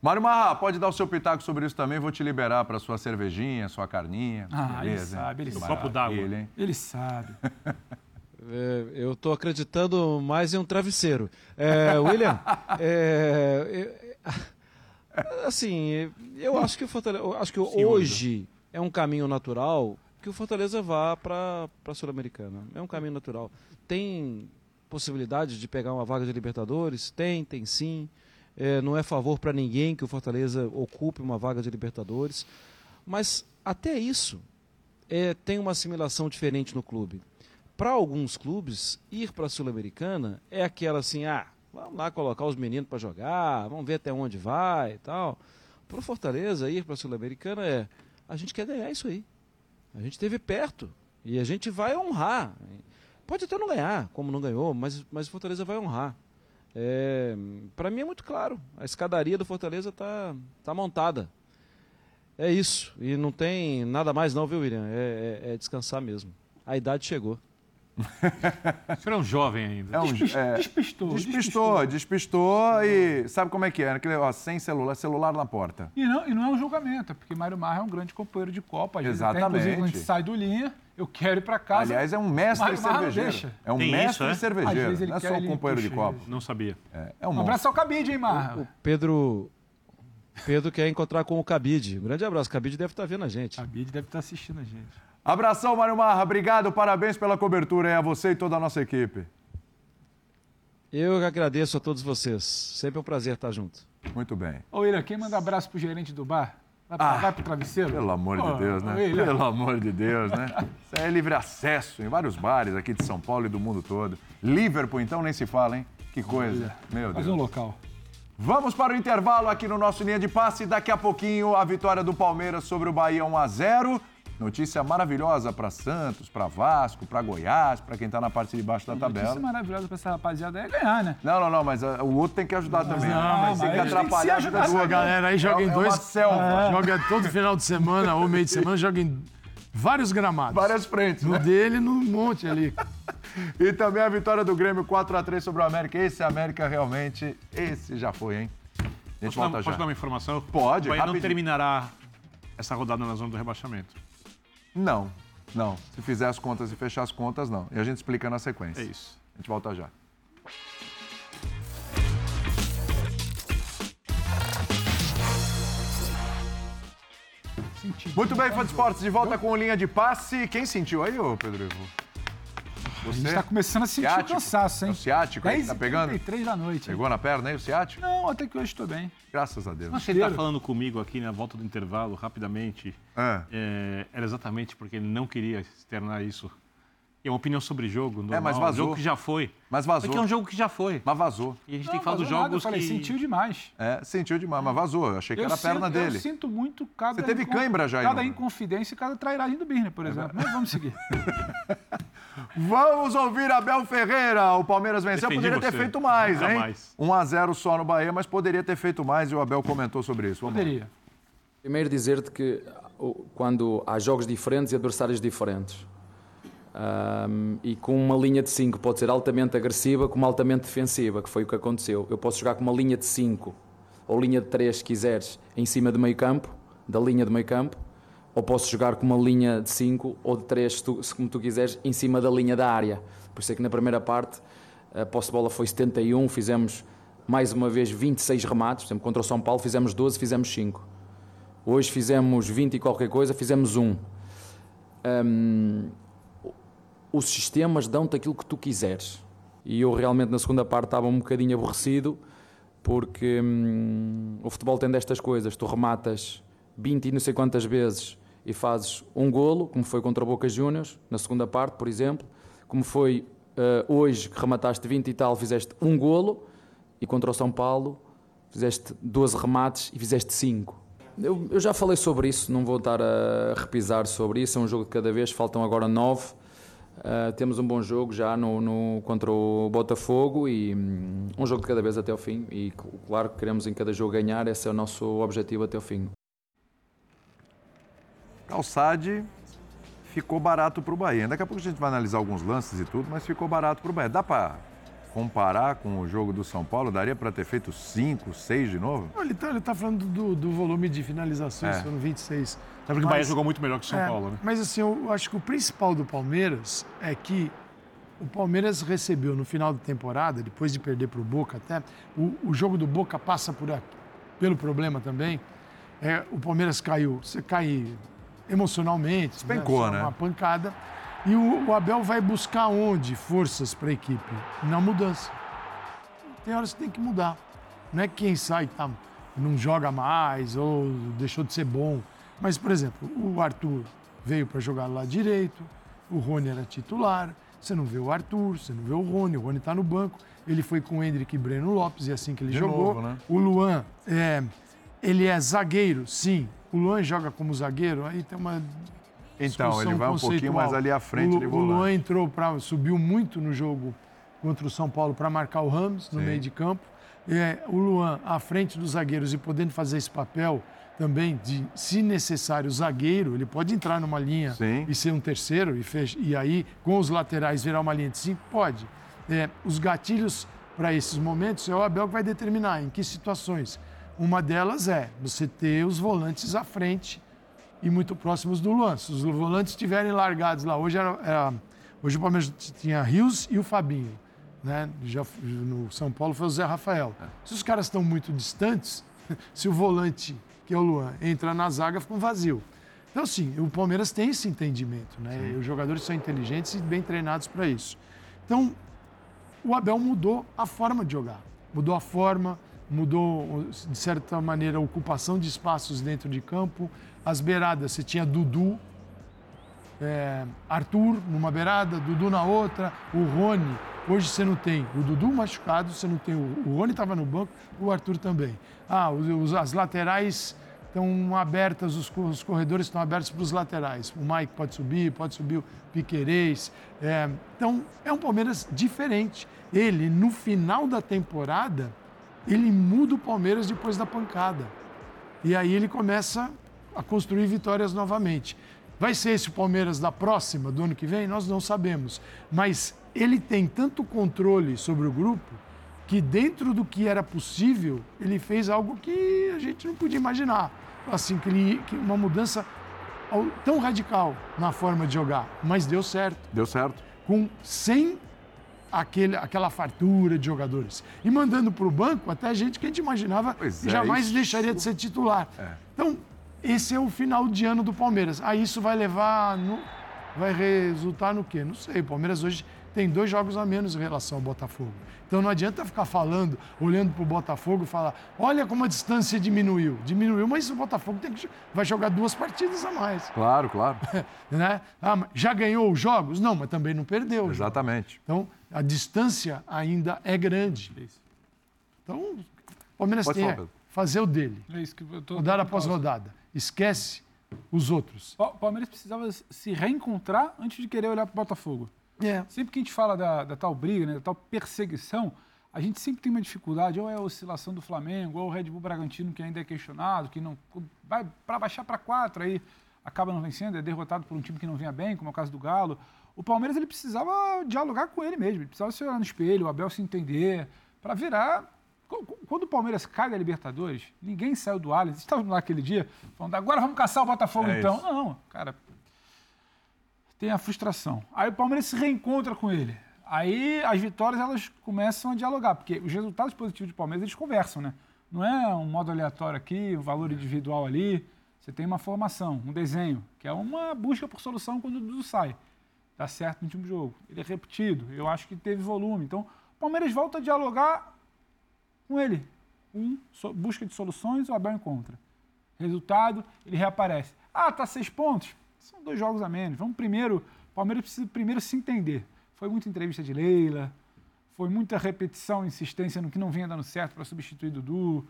[SPEAKER 1] Mário Marra, pode dar o seu pitaco sobre isso também. Vou te liberar para sua cervejinha, sua carninha.
[SPEAKER 6] Ah, ele
[SPEAKER 1] Beleza, hein?
[SPEAKER 6] sabe, ele sabe.
[SPEAKER 8] Copo d'água.
[SPEAKER 1] hein?
[SPEAKER 6] Ele sabe.
[SPEAKER 2] É, eu estou acreditando mais em um travesseiro. É, William, é, é, assim, eu acho que o Fortaleza, acho que hoje é um caminho natural que o Fortaleza vá para a Sul-Americana. É um caminho natural. Tem possibilidade de pegar uma vaga de Libertadores? Tem, tem sim. É, não é favor para ninguém que o Fortaleza ocupe uma vaga de Libertadores. Mas até isso é, tem uma assimilação diferente no clube. Para alguns clubes, ir para a Sul-Americana é aquela assim, ah, vamos lá colocar os meninos para jogar, vamos ver até onde vai e tal. Para o Fortaleza, ir para a Sul-Americana é, a gente quer ganhar isso aí. A gente esteve perto e a gente vai honrar. Pode até não ganhar, como não ganhou, mas, mas o Fortaleza vai honrar. É, para mim é muito claro, a escadaria do Fortaleza está tá montada. É isso, e não tem nada mais não, viu, William? É, é- é descansar mesmo. A idade chegou.
[SPEAKER 8] O senhor é um jovem ainda.
[SPEAKER 1] É um,
[SPEAKER 6] Despis-
[SPEAKER 1] é,
[SPEAKER 6] despistou,
[SPEAKER 1] despistou, despistou e sabe como é que é? Aquele, ó, sem celular, celular na porta.
[SPEAKER 6] E não, e não é um julgamento, porque Mário Marra é um grande companheiro de Copa. Vezes até,
[SPEAKER 1] Exatamente.
[SPEAKER 6] inclusive, quando a gente sai do linha, eu quero ir para casa.
[SPEAKER 1] Aliás, é um mestre cervejeiro.
[SPEAKER 6] deixa.
[SPEAKER 1] É um
[SPEAKER 8] Tem
[SPEAKER 1] mestre
[SPEAKER 8] isso, é?
[SPEAKER 6] Às
[SPEAKER 1] cervejeiro.
[SPEAKER 6] vezes ele
[SPEAKER 1] Não é
[SPEAKER 6] quer,
[SPEAKER 1] só um companheiro de copo.
[SPEAKER 8] Não sabia.
[SPEAKER 1] É, é um
[SPEAKER 6] Um abraço ao Cabide, hein, Marra?
[SPEAKER 2] O Pedro. Pedro quer encontrar com o Cabide. Um grande abraço. Cabide deve estar vendo a gente.
[SPEAKER 6] Cabide deve estar assistindo a gente.
[SPEAKER 1] Abração, Mário Marra. Obrigado, parabéns pela cobertura aí a você e toda a nossa equipe.
[SPEAKER 2] Eu que agradeço a todos vocês. Sempre um prazer estar junto.
[SPEAKER 1] Muito bem.
[SPEAKER 6] Ô, William, quem manda abraço pro gerente do bar? Vai, pra,
[SPEAKER 1] Ah,
[SPEAKER 6] vai pro travesseiro?
[SPEAKER 1] Pelo amor de Deus, né?
[SPEAKER 6] William.
[SPEAKER 1] Pelo amor de Deus, né? Isso é livre acesso em vários bares aqui de São Paulo e do mundo todo. Liverpool, então, nem se fala, hein? Que coisa. Meu Deus.
[SPEAKER 6] um local.
[SPEAKER 1] Vamos para o intervalo aqui no nosso linha de passe. Daqui a pouquinho, a vitória do Palmeiras sobre o Bahia 1 a 0 Notícia maravilhosa para Santos, para Vasco, para Goiás, para quem está na parte de baixo da
[SPEAKER 6] Notícia
[SPEAKER 1] tabela.
[SPEAKER 6] maravilhosa pra essa rapaziada é ganhar, né?
[SPEAKER 1] Não, não, não, mas ah, o outro tem que ajudar também.
[SPEAKER 6] não,
[SPEAKER 1] mas
[SPEAKER 6] mas
[SPEAKER 1] tem que
[SPEAKER 6] eles têm que se
[SPEAKER 1] atrapalhar a outro.
[SPEAKER 7] galera aí joga
[SPEAKER 1] É-
[SPEAKER 7] em
[SPEAKER 1] é
[SPEAKER 7] dois.
[SPEAKER 1] uma selva.
[SPEAKER 7] Joga todo final de semana ou meio de semana, joga em Vários gramados.
[SPEAKER 1] Várias frentes,
[SPEAKER 7] No
[SPEAKER 1] né?
[SPEAKER 7] dele, no monte ali.
[SPEAKER 1] E também a vitória do Grêmio 4x3 sobre o América. Esse América realmente, esse já foi, hein? A gente
[SPEAKER 8] Posso,
[SPEAKER 1] volta
[SPEAKER 8] dar,
[SPEAKER 1] já.
[SPEAKER 8] posso dar uma informação?
[SPEAKER 1] Pode,
[SPEAKER 8] O Bahia não
[SPEAKER 1] rapidinho.
[SPEAKER 8] terminará essa rodada na zona do rebaixamento.
[SPEAKER 1] Não, não. Se fizer as contas e fechar as contas, não. E a gente explica na sequência.
[SPEAKER 8] É isso.
[SPEAKER 1] A gente volta já. Muito bem, fã de esportes, de volta com linha de passe. Quem sentiu aí, ô Pedro Ivo?
[SPEAKER 6] A gente tá começando a sentir
[SPEAKER 1] Ciático?
[SPEAKER 6] cansaço, hein?
[SPEAKER 1] É o ciático aí que tá pegando?
[SPEAKER 6] 33 da noite. hein?
[SPEAKER 1] Pegou na perna aí o ciático?
[SPEAKER 6] Não, até que hoje estou bem.
[SPEAKER 1] Graças a Deus.
[SPEAKER 8] Mas ele está falando comigo aqui na volta do intervalo, rapidamente.
[SPEAKER 1] É.
[SPEAKER 8] É, era exatamente porque ele não queria externar isso. É uma opinião sobre jogo, normal,
[SPEAKER 1] É, mas
[SPEAKER 8] um
[SPEAKER 1] vazou.
[SPEAKER 8] jogo que já foi.
[SPEAKER 1] Mas vazou.
[SPEAKER 8] Porque é um jogo que já foi.
[SPEAKER 1] Mas vazou.
[SPEAKER 8] E a gente
[SPEAKER 6] Não,
[SPEAKER 8] tem que falar dos
[SPEAKER 6] vazou nada,
[SPEAKER 8] jogos
[SPEAKER 6] eu falei,
[SPEAKER 8] que...
[SPEAKER 6] sentiu demais.
[SPEAKER 1] É, sentiu demais, mas vazou. Eu achei que era a perna
[SPEAKER 6] sinto,
[SPEAKER 1] dele.
[SPEAKER 6] Eu sinto muito cada...
[SPEAKER 1] Você teve
[SPEAKER 6] incon-
[SPEAKER 1] cãibra já
[SPEAKER 6] Cada inconfidência e cada trairagem do Birner, por exemplo. Mas vamos seguir.
[SPEAKER 1] Vamos ouvir Abel Ferreira. O Palmeiras venceu,
[SPEAKER 8] Defendi
[SPEAKER 1] poderia ter
[SPEAKER 8] você.
[SPEAKER 1] feito mais, hein?
[SPEAKER 8] Jamais.
[SPEAKER 1] 1 a 0 só no Bahia, mas poderia ter feito mais e o Abel comentou sobre isso. Vamos lá.
[SPEAKER 6] Poderia.
[SPEAKER 12] Primeiro dizer-te que quando há jogos diferentes e adversários diferentes, ahm, e com uma linha de 5 pode ser altamente agressiva como altamente defensiva, que foi o que aconteceu. Eu posso jogar com uma linha de 5 ou linha de 3, se quiseres, em cima do meio campo, da linha do meio campo, ou posso jogar com uma linha de 5 ou de 3, se, como tu quiseres, em cima da linha da área. Por isso é que na primeira parte a posse de bola foi 71, fizemos mais uma vez 26 remates, por exemplo, contra o São Paulo fizemos 12, fizemos 5. Hoje fizemos 20 e qualquer coisa, fizemos um. Hum, os sistemas dão-te aquilo que tu quiseres. E eu realmente na segunda parte estava um bocadinho aborrecido, porque hum, o futebol tem destas coisas. Tu rematas 20 e não sei quantas vezes e fazes um golo, como foi contra o Boca Juniors, na segunda parte, por exemplo. Como foi eh, hoje que remataste 20 e tal, fizeste um golo, e contra o São Paulo fizeste 12 remates e fizeste 5. Eu, eu já falei sobre isso, não vou estar a repisar sobre isso. É um jogo de cada vez, faltam agora 9. temos um bom jogo já no, no- contra o Botafogo e hum, um jogo de cada vez até ao fim. E cl- claro que queremos em cada jogo ganhar, esse é o nosso objetivo até ao fim.
[SPEAKER 1] Calçade ficou barato para o Bahia. Daqui a pouco a gente vai analisar alguns lances e tudo, mas ficou barato para o Bahia. Dá para comparar com o jogo do São Paulo? Daria para ter feito 5, 6 de novo?
[SPEAKER 7] Não, Ele está ele tá falando do, do volume de finalizações,
[SPEAKER 1] É.
[SPEAKER 7] foram 26.
[SPEAKER 8] Sabe que o Bahia jogou muito melhor que o São
[SPEAKER 7] É,
[SPEAKER 8] Paulo, né?
[SPEAKER 7] Mas assim, eu acho que o principal do Palmeiras é que o Palmeiras recebeu no final da temporada, depois de perder para o Boca até, o, o jogo do Boca passa por aqui, pelo problema também. É, o Palmeiras caiu, você cai emocionalmente,
[SPEAKER 1] Despencou,
[SPEAKER 7] Só
[SPEAKER 1] né?
[SPEAKER 7] Uma pancada. E o, o Abel vai buscar onde forças para a equipe? Na mudança. Tem horas que tem que mudar. Não é que quem sai tá, não joga mais ou deixou de ser bom. Mas, por exemplo, o Arthur veio para jogar lá direito, o Rony era titular. Você não vê o Arthur, você não vê o Rony, o Rony está no banco. Ele foi com o Hendrick e Breno Lopes, e é assim que ele
[SPEAKER 1] De
[SPEAKER 7] jogou.
[SPEAKER 1] novo, né?
[SPEAKER 7] O Luan, é, ele é zagueiro, sim. O Luan joga como zagueiro, aí tem uma.
[SPEAKER 1] Então, ele vai um pouquinho mais ali à frente
[SPEAKER 7] o, O. Luan entrou para. subiu muito no jogo contra o São Paulo para marcar o Ramos no
[SPEAKER 1] Sim.
[SPEAKER 7] meio de campo. É, o Luan à frente dos zagueiros e podendo fazer esse papel também de, se necessário, zagueiro, ele pode entrar numa linha
[SPEAKER 1] Sim.
[SPEAKER 7] e ser um terceiro e, e aí com os laterais virar uma linha de cinco, pode. É, os gatilhos para esses momentos é o Abel que vai determinar em que situações. Uma delas é você ter os volantes à frente e muito próximos do Luan. Se os volantes estiverem largados lá, hoje, era, era- hoje o Palmeiras tinha Rios e o Fabinho. Né? Já, no São Paulo foi o Zé Rafael. Se os caras estão muito distantes, se o volante, que é o Luan, entra na zaga, fica um vazio. Então, sim, o Palmeiras tem esse entendimento. Né? Os jogadores são inteligentes e bem treinados para isso. Então, o Abel mudou a forma de jogar. Mudou a forma, mudou, de certa maneira, a ocupação de espaços dentro de campo. As beiradas, você tinha Dudu, é, Arthur numa beirada, Dudu na outra, o Rony. Hoje você não tem o Dudu machucado, você não tem o, o Rony estava no banco, o Arthur também. Ah, os, as laterais estão abertas, os, os corredores estão abertos para os laterais. O Mike pode subir, pode subir o Piquerez. É, então, é um Palmeiras diferente. Ele, no final da temporada, ele muda o Palmeiras depois da pancada. E aí ele começa a construir vitórias novamente. Vai ser esse o Palmeiras da próxima, do ano que vem? Nós não sabemos. Mas ele tem tanto controle sobre o grupo que, dentro do que era possível, ele fez algo que a gente não podia imaginar. Assim, que, ele, que uma mudança tão radical na forma de jogar. Mas deu certo.
[SPEAKER 1] Deu certo.
[SPEAKER 7] Com, sem aquele, aquela fartura de jogadores. E mandando para o banco até gente que a gente imaginava
[SPEAKER 1] Pois é,
[SPEAKER 7] jamais deixaria de ser titular. Então, esse é o final de ano do Palmeiras. Aí isso vai levar. No, vai resultar no quê? Não sei. O Palmeiras hoje tem dois jogos a menos em relação ao Botafogo. Então não adianta ficar falando, olhando para o Botafogo e falar: olha como a distância diminuiu. Diminuiu, mas o Botafogo tem que, vai jogar duas partidas a mais.
[SPEAKER 1] Claro, claro.
[SPEAKER 7] né? Ah, já ganhou os jogos? Não, mas também não perdeu.
[SPEAKER 1] Exatamente.
[SPEAKER 7] então, a distância ainda é grande. Então, o Palmeiras
[SPEAKER 1] Pode
[SPEAKER 7] tem
[SPEAKER 1] falar,
[SPEAKER 7] é fazer o dele.
[SPEAKER 6] É isso que eu tô-
[SPEAKER 7] Rodada após rodada. Esquece os outros.
[SPEAKER 6] O Palmeiras precisava se reencontrar antes de querer olhar para o Botafogo.
[SPEAKER 7] É.
[SPEAKER 6] Sempre que a gente fala da, da tal briga, né, da tal perseguição, a gente sempre tem uma dificuldade, ou é a oscilação do Flamengo, ou o Red Bull Bragantino, que ainda é questionado, que não vai para baixar para quatro, aí acaba não vencendo, é derrotado por um time que não vinha bem, como é o caso do Galo. O Palmeiras ele precisava dialogar com ele mesmo, ele precisava se olhar no espelho, o Abel se entender, para virar. Qu- qu- Quando o Palmeiras cai da Libertadores, ninguém saiu do Allianz. Estavam lá aquele dia falando, agora vamos caçar o Botafogo
[SPEAKER 1] É
[SPEAKER 6] então.
[SPEAKER 1] isso.
[SPEAKER 6] Não, cara, tem a frustração. Aí o Palmeiras se reencontra com ele. Aí as vitórias elas começam a dialogar, porque os resultados positivos do Palmeiras eles conversam, né? Não é um modo aleatório aqui, um valor individual ali. Você tem uma formação, um desenho, que é uma busca por solução quando o Dudu sai. Dá certo no último jogo. Ele é repetido. Eu acho que teve volume. Então, o Palmeiras volta a dialogar com ele. Um, so- busca de soluções, o Abel encontra. Resultado, ele reaparece. Ah, tá seis pontos? São dois jogos a menos. Vamos primeiro. O Palmeiras precisa primeiro se entender. Foi muita entrevista de Leila, foi muita repetição, insistência no que não vinha dando certo para substituir Dudu.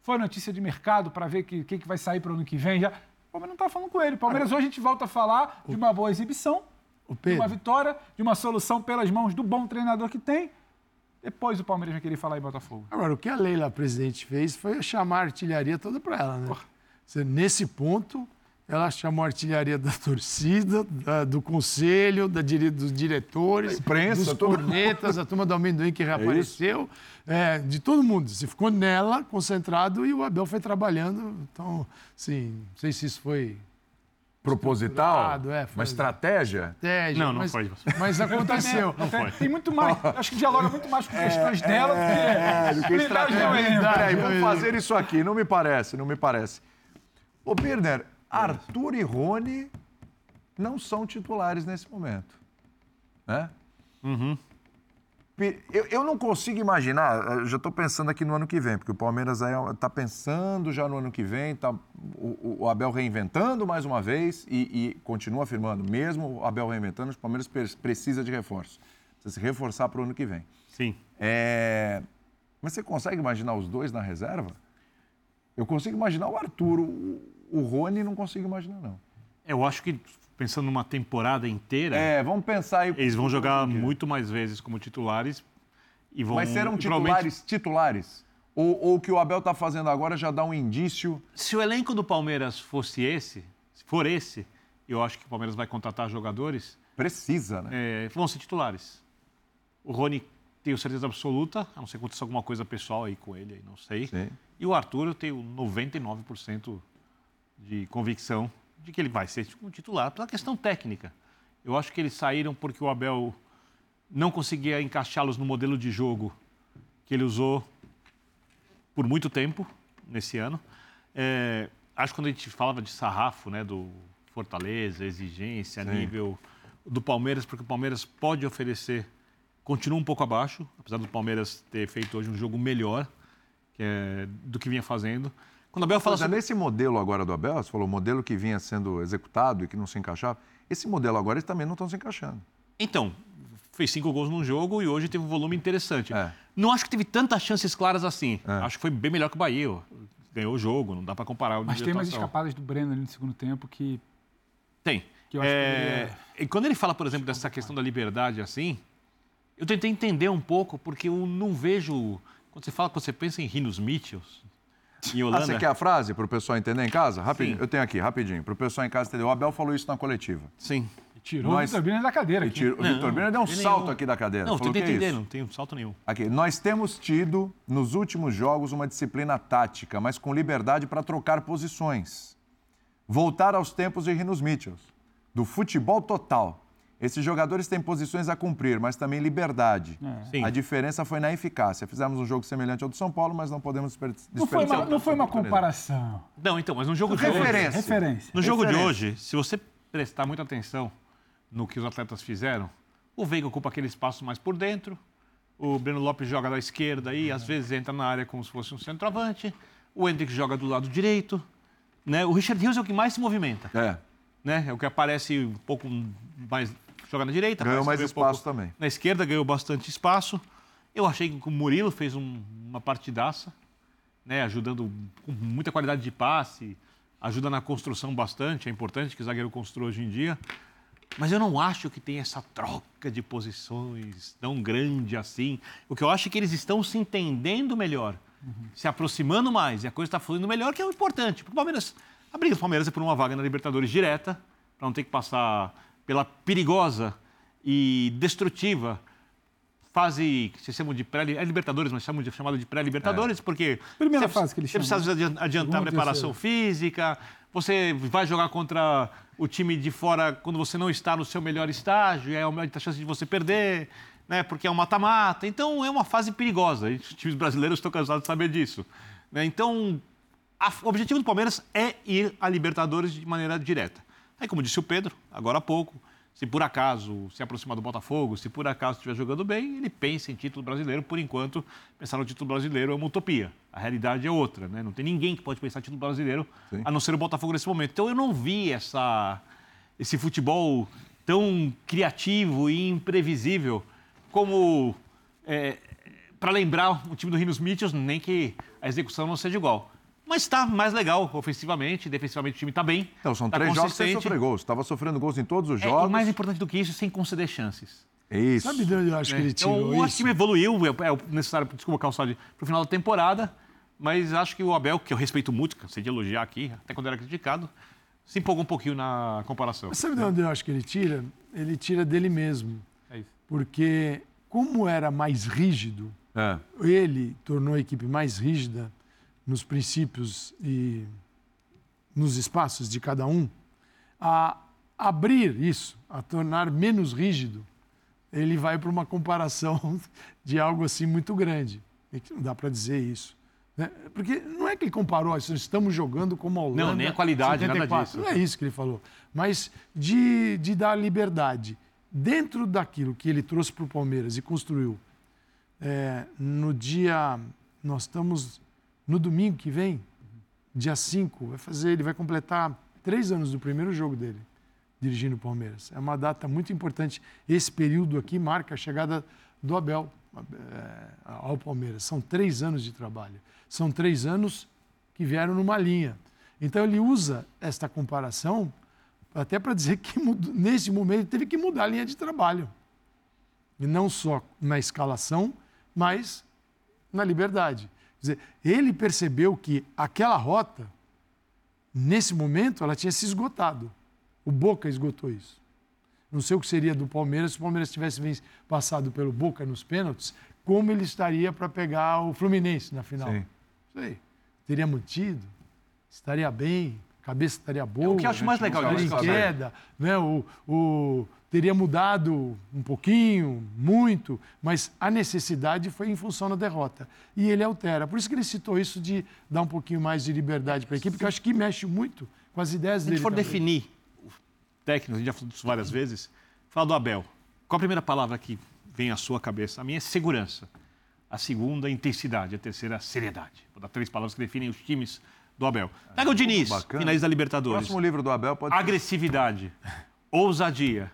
[SPEAKER 6] Foi notícia de mercado para ver o que, que, que vai sair para o ano que vem. Já. O Palmeiras não está falando com ele. O Palmeiras hoje a gente volta a falar de uma boa exibição, de uma vitória, de uma solução pelas mãos do bom treinador que tem. Depois o Palmeiras vai querer falar em Botafogo.
[SPEAKER 7] agora, o que a Leila, presidente, fez foi chamar a artilharia toda para ela, né? Você, nesse ponto, ela chamou a artilharia da torcida, da- do conselho, da dos diretores,
[SPEAKER 1] Da imprensa,
[SPEAKER 7] dos cornetas, a turma do amendoim que reapareceu, é, de todo mundo. Você ficou nela, concentrado, e o Abel foi trabalhando. Então, assim, não sei se isso foi
[SPEAKER 1] Proposital?
[SPEAKER 7] É, foi-
[SPEAKER 1] Uma estratégia?
[SPEAKER 7] estratégia.
[SPEAKER 8] Não, não
[SPEAKER 7] mas,
[SPEAKER 8] foi.
[SPEAKER 7] Mas aconteceu.
[SPEAKER 8] Não foi.
[SPEAKER 6] Tem muito mais. Acho que dialoga muito mais com questões dela do que.
[SPEAKER 1] É, do que estratégia. Peraí, vamos fazer isso aqui. Não me parece, não me parece. Ô, Birner, Arthur e Rony não são titulares nesse momento. Né? Pi- Eu, eu não consigo imaginar, eu já estou pensando aqui no ano que vem, porque o Palmeiras está pensando já no ano que vem, tá, o, o- Abel reinventando mais uma vez e, e continua afirmando, mesmo o Abel reinventando, o Palmeiras pre- precisa de reforço. Precisa se reforçar para o ano que vem.
[SPEAKER 8] Sim.
[SPEAKER 1] É, Mas você consegue imaginar os dois na reserva? Eu consigo imaginar o Arthur, o, Rony não consigo imaginar, não.
[SPEAKER 8] Eu acho que, pensando numa temporada inteira,
[SPEAKER 1] É, vamos pensar aí.
[SPEAKER 8] eles vão jogar muito mais vezes como titulares e vão.
[SPEAKER 1] Mas serão
[SPEAKER 8] e provavelmente-
[SPEAKER 1] titulares, titulares? Ou, ou o que o Abel está fazendo agora já dá um indício?
[SPEAKER 8] Se o elenco do Palmeiras fosse esse, se for esse, eu acho que o Palmeiras vai contratar jogadores,
[SPEAKER 1] Precisa, né?
[SPEAKER 8] é, vão ser titulares. O Rony, tenho certeza absoluta, a não ser que aconteça alguma coisa pessoal aí com ele, não sei.
[SPEAKER 1] Sim.
[SPEAKER 8] E o Arthur, eu tenho 99% de convicção de que ele vai ser um titular pela questão técnica. Eu acho que eles saíram porque o Abel não conseguia encaixá-los no modelo de jogo que ele usou por muito tempo nesse ano. É, acho que quando a gente falava de sarrafo, né, do Fortaleza, exigência,
[SPEAKER 1] Sim.
[SPEAKER 8] nível do Palmeiras, porque o Palmeiras pode oferecer, continua um pouco abaixo, apesar do Palmeiras ter feito hoje um jogo melhor é, do que vinha fazendo. Quando o Abel fala
[SPEAKER 1] Mas é
[SPEAKER 8] sobre...
[SPEAKER 1] nesse modelo agora do Abel, você falou o modelo que vinha sendo executado e que não se encaixava, esse modelo agora eles também não estão se encaixando.
[SPEAKER 8] Então, fez cinco gols num jogo e hoje teve um volume interessante.
[SPEAKER 1] É.
[SPEAKER 8] Não acho que teve tantas chances claras assim.
[SPEAKER 1] É.
[SPEAKER 8] Acho que foi bem melhor que o Bahia. Ganhou o jogo, não dá para comparar o
[SPEAKER 6] Mas tem umas escapadas do Breno ali no segundo tempo que.
[SPEAKER 8] Tem.
[SPEAKER 6] Que eu acho que
[SPEAKER 8] É,
[SPEAKER 6] poderia-
[SPEAKER 8] E quando ele fala, por exemplo, dessa questão da liberdade assim, eu tentei entender um pouco, porque eu não vejo. Quando você fala, quando você pensa em Rinos Mitchells, em
[SPEAKER 1] Ah,
[SPEAKER 8] Holanda.
[SPEAKER 1] você quer a frase para o pessoal entender em casa? Rapidinho.
[SPEAKER 8] Sim.
[SPEAKER 1] Eu tenho aqui, rapidinho. Para o pessoal em casa entender. O Abel falou isso na coletiva.
[SPEAKER 8] Sim.
[SPEAKER 6] Tirou
[SPEAKER 1] Nós-
[SPEAKER 6] o Vitor Birner da cadeira
[SPEAKER 1] E
[SPEAKER 6] aqui.
[SPEAKER 1] tirou- O Vitor Birner deu um salto
[SPEAKER 8] nenhum.
[SPEAKER 1] aqui da cadeira.
[SPEAKER 8] Não,
[SPEAKER 1] Falou,
[SPEAKER 8] tentei
[SPEAKER 1] "Que é
[SPEAKER 8] entender,
[SPEAKER 1] isso?"
[SPEAKER 8] não tem salto nenhum.
[SPEAKER 1] Aqui, nós temos tido nos últimos jogos uma disciplina tática, mas com liberdade para trocar posições. Voltar aos tempos de Rinos Mitchells, do futebol total. Esses jogadores têm posições a cumprir, mas também liberdade.
[SPEAKER 8] Sim.
[SPEAKER 1] A diferença foi na eficácia. Fizemos um jogo semelhante ao do São Paulo, mas não podemos desper-
[SPEAKER 6] Não foi
[SPEAKER 1] desperdiçar.
[SPEAKER 6] uma, não foi uma comparação.
[SPEAKER 8] Não, então, mas no jogo de
[SPEAKER 1] Referência.
[SPEAKER 8] hoje...
[SPEAKER 6] Referência.
[SPEAKER 8] No jogo de hoje, se você prestar muita atenção no que os atletas fizeram, o Veiga ocupa aquele espaço mais por dentro, o Breno Lopes joga da esquerda e às vezes entra na área como se fosse um centroavante, o Hendrick joga do lado direito, né? O Richard Rios é o que mais se movimenta,
[SPEAKER 1] É,
[SPEAKER 8] né? É o que aparece um pouco mais joga na direita,
[SPEAKER 1] ganhou mais
[SPEAKER 8] um
[SPEAKER 1] espaço
[SPEAKER 8] pouco
[SPEAKER 1] também.
[SPEAKER 8] na esquerda ganhou bastante espaço. Eu achei que o Murilo fez um- uma partidaça, né, ajudando com muita qualidade de passe, ajuda na construção bastante, é importante que o zagueiro construa hoje em dia. Mas eu não acho que tem essa troca de posições tão grande assim. O que eu acho é que eles estão se entendendo melhor, se aproximando mais, e a coisa está fluindo melhor, que é o importante. Porque o Palmeiras, a briga do Palmeiras é por uma vaga na Libertadores direta, para não ter que passar pela perigosa e destrutiva fase que vocês chamam de pré é Libertadores, mas chamam de chamada de pré-Libertadores, porque
[SPEAKER 6] Primeira
[SPEAKER 8] você,
[SPEAKER 6] fase que eles
[SPEAKER 8] você
[SPEAKER 6] chamam.
[SPEAKER 8] precisa adian- adiantar a preparação física, você vai jogar contra o time de fora quando você não está no seu melhor estágio, é uma chance de você perder, né? Porque é um mata-mata. Então é uma fase perigosa. Os times brasileiros estão cansados de saber disso. né? Então a- o objetivo do Palmeiras é ir à Libertadores de maneira direta. Aí, como disse o Pedro, agora há pouco, se por acaso se aproximar do Botafogo, se por acaso estiver jogando bem, ele pensa em título brasileiro. Por enquanto, pensar no título brasileiro é uma utopia. A realidade é outra, né? Não tem ninguém que pode pensar em título brasileiro,
[SPEAKER 1] Sim.
[SPEAKER 8] a não ser o Botafogo nesse momento. Então, eu não vi essa, esse futebol tão criativo e imprevisível como para lembrar o time do Rinos Mitchells, nem que a execução não seja igual. Mas está mais legal ofensivamente, defensivamente o time está bem.
[SPEAKER 1] Então, são
[SPEAKER 8] tá
[SPEAKER 1] três jogos sem sofrer gols. Estava sofrendo gols em todos os
[SPEAKER 8] É,
[SPEAKER 1] jogos.
[SPEAKER 8] e mais importante do que isso, sem conceder chances.
[SPEAKER 1] É isso.
[SPEAKER 7] Sabe de onde eu acho que ele
[SPEAKER 8] Então,
[SPEAKER 7] tirou
[SPEAKER 8] eu acho
[SPEAKER 7] isso?
[SPEAKER 8] que o time evoluiu, é, é o necessário, desculpa, Calçade, para o final da temporada, mas acho que o Abel, que eu respeito muito, cansei de elogiar aqui, até quando era criticado, se empolgou um pouquinho na comparação.
[SPEAKER 7] Mas sabe de onde eu acho que ele tira? Ele tira dele mesmo.
[SPEAKER 6] É isso.
[SPEAKER 7] Porque, como era mais rígido,
[SPEAKER 1] É.
[SPEAKER 7] ele tornou a equipe mais rígida nos princípios e nos espaços de cada um, a abrir isso, a tornar menos rígido, ele vai para uma comparação de algo assim muito grande. E que não dá para dizer isso. né? Porque não é que ele comparou, "Ah, estamos jogando como a Holanda.
[SPEAKER 8] Não, nem a qualidade, nada
[SPEAKER 7] 74.
[SPEAKER 8] disso.
[SPEAKER 7] Não é isso que ele falou. Mas de, de dar liberdade dentro daquilo que ele trouxe para o Palmeiras e construiu. É, no dia. Nós estamos no domingo que vem, dia 5, vai fazer, ele vai completar três anos do primeiro jogo dele, dirigindo o Palmeiras. É uma data muito importante. Esse período aqui marca a chegada do Abel é, ao Palmeiras. São três anos de trabalho. São três anos que vieram numa linha. Então ele usa esta comparação até para dizer que nesse momento teve que mudar a linha de trabalho. E não só na escalação, mas na liberdade. Quer dizer, ele percebeu que aquela rota, nesse momento, ela tinha se esgotado. O Boca esgotou isso. Não sei o que seria do Palmeiras se o Palmeiras tivesse passado pelo Boca nos pênaltis, como ele estaria para pegar o Fluminense na final.
[SPEAKER 1] Sim.
[SPEAKER 7] Aí. Teria mantido, estaria bem, a cabeça estaria boa.
[SPEAKER 8] É o que eu acho mais legal disso,
[SPEAKER 7] queda, né? o, o, teria mudado um pouquinho, muito, mas a necessidade foi em função da derrota. E ele altera. Por isso que ele citou isso de dar um pouquinho mais de liberdade para a equipe, porque eu acho que mexe muito com as ideias
[SPEAKER 8] Se a
[SPEAKER 7] dele.
[SPEAKER 8] gente for
[SPEAKER 7] também.
[SPEAKER 8] definir o técnico, a gente já falou disso várias vezes, fala do Abel. Qual a primeira palavra que vem à sua cabeça? A minha é segurança. A segunda, intensidade. A terceira, seriedade. Vou dar três palavras que definem os times do Abel. Pega o Diniz, finalista da Libertadores.
[SPEAKER 1] Próximo livro do Abel pode ser.
[SPEAKER 8] Agressividade, ousadia,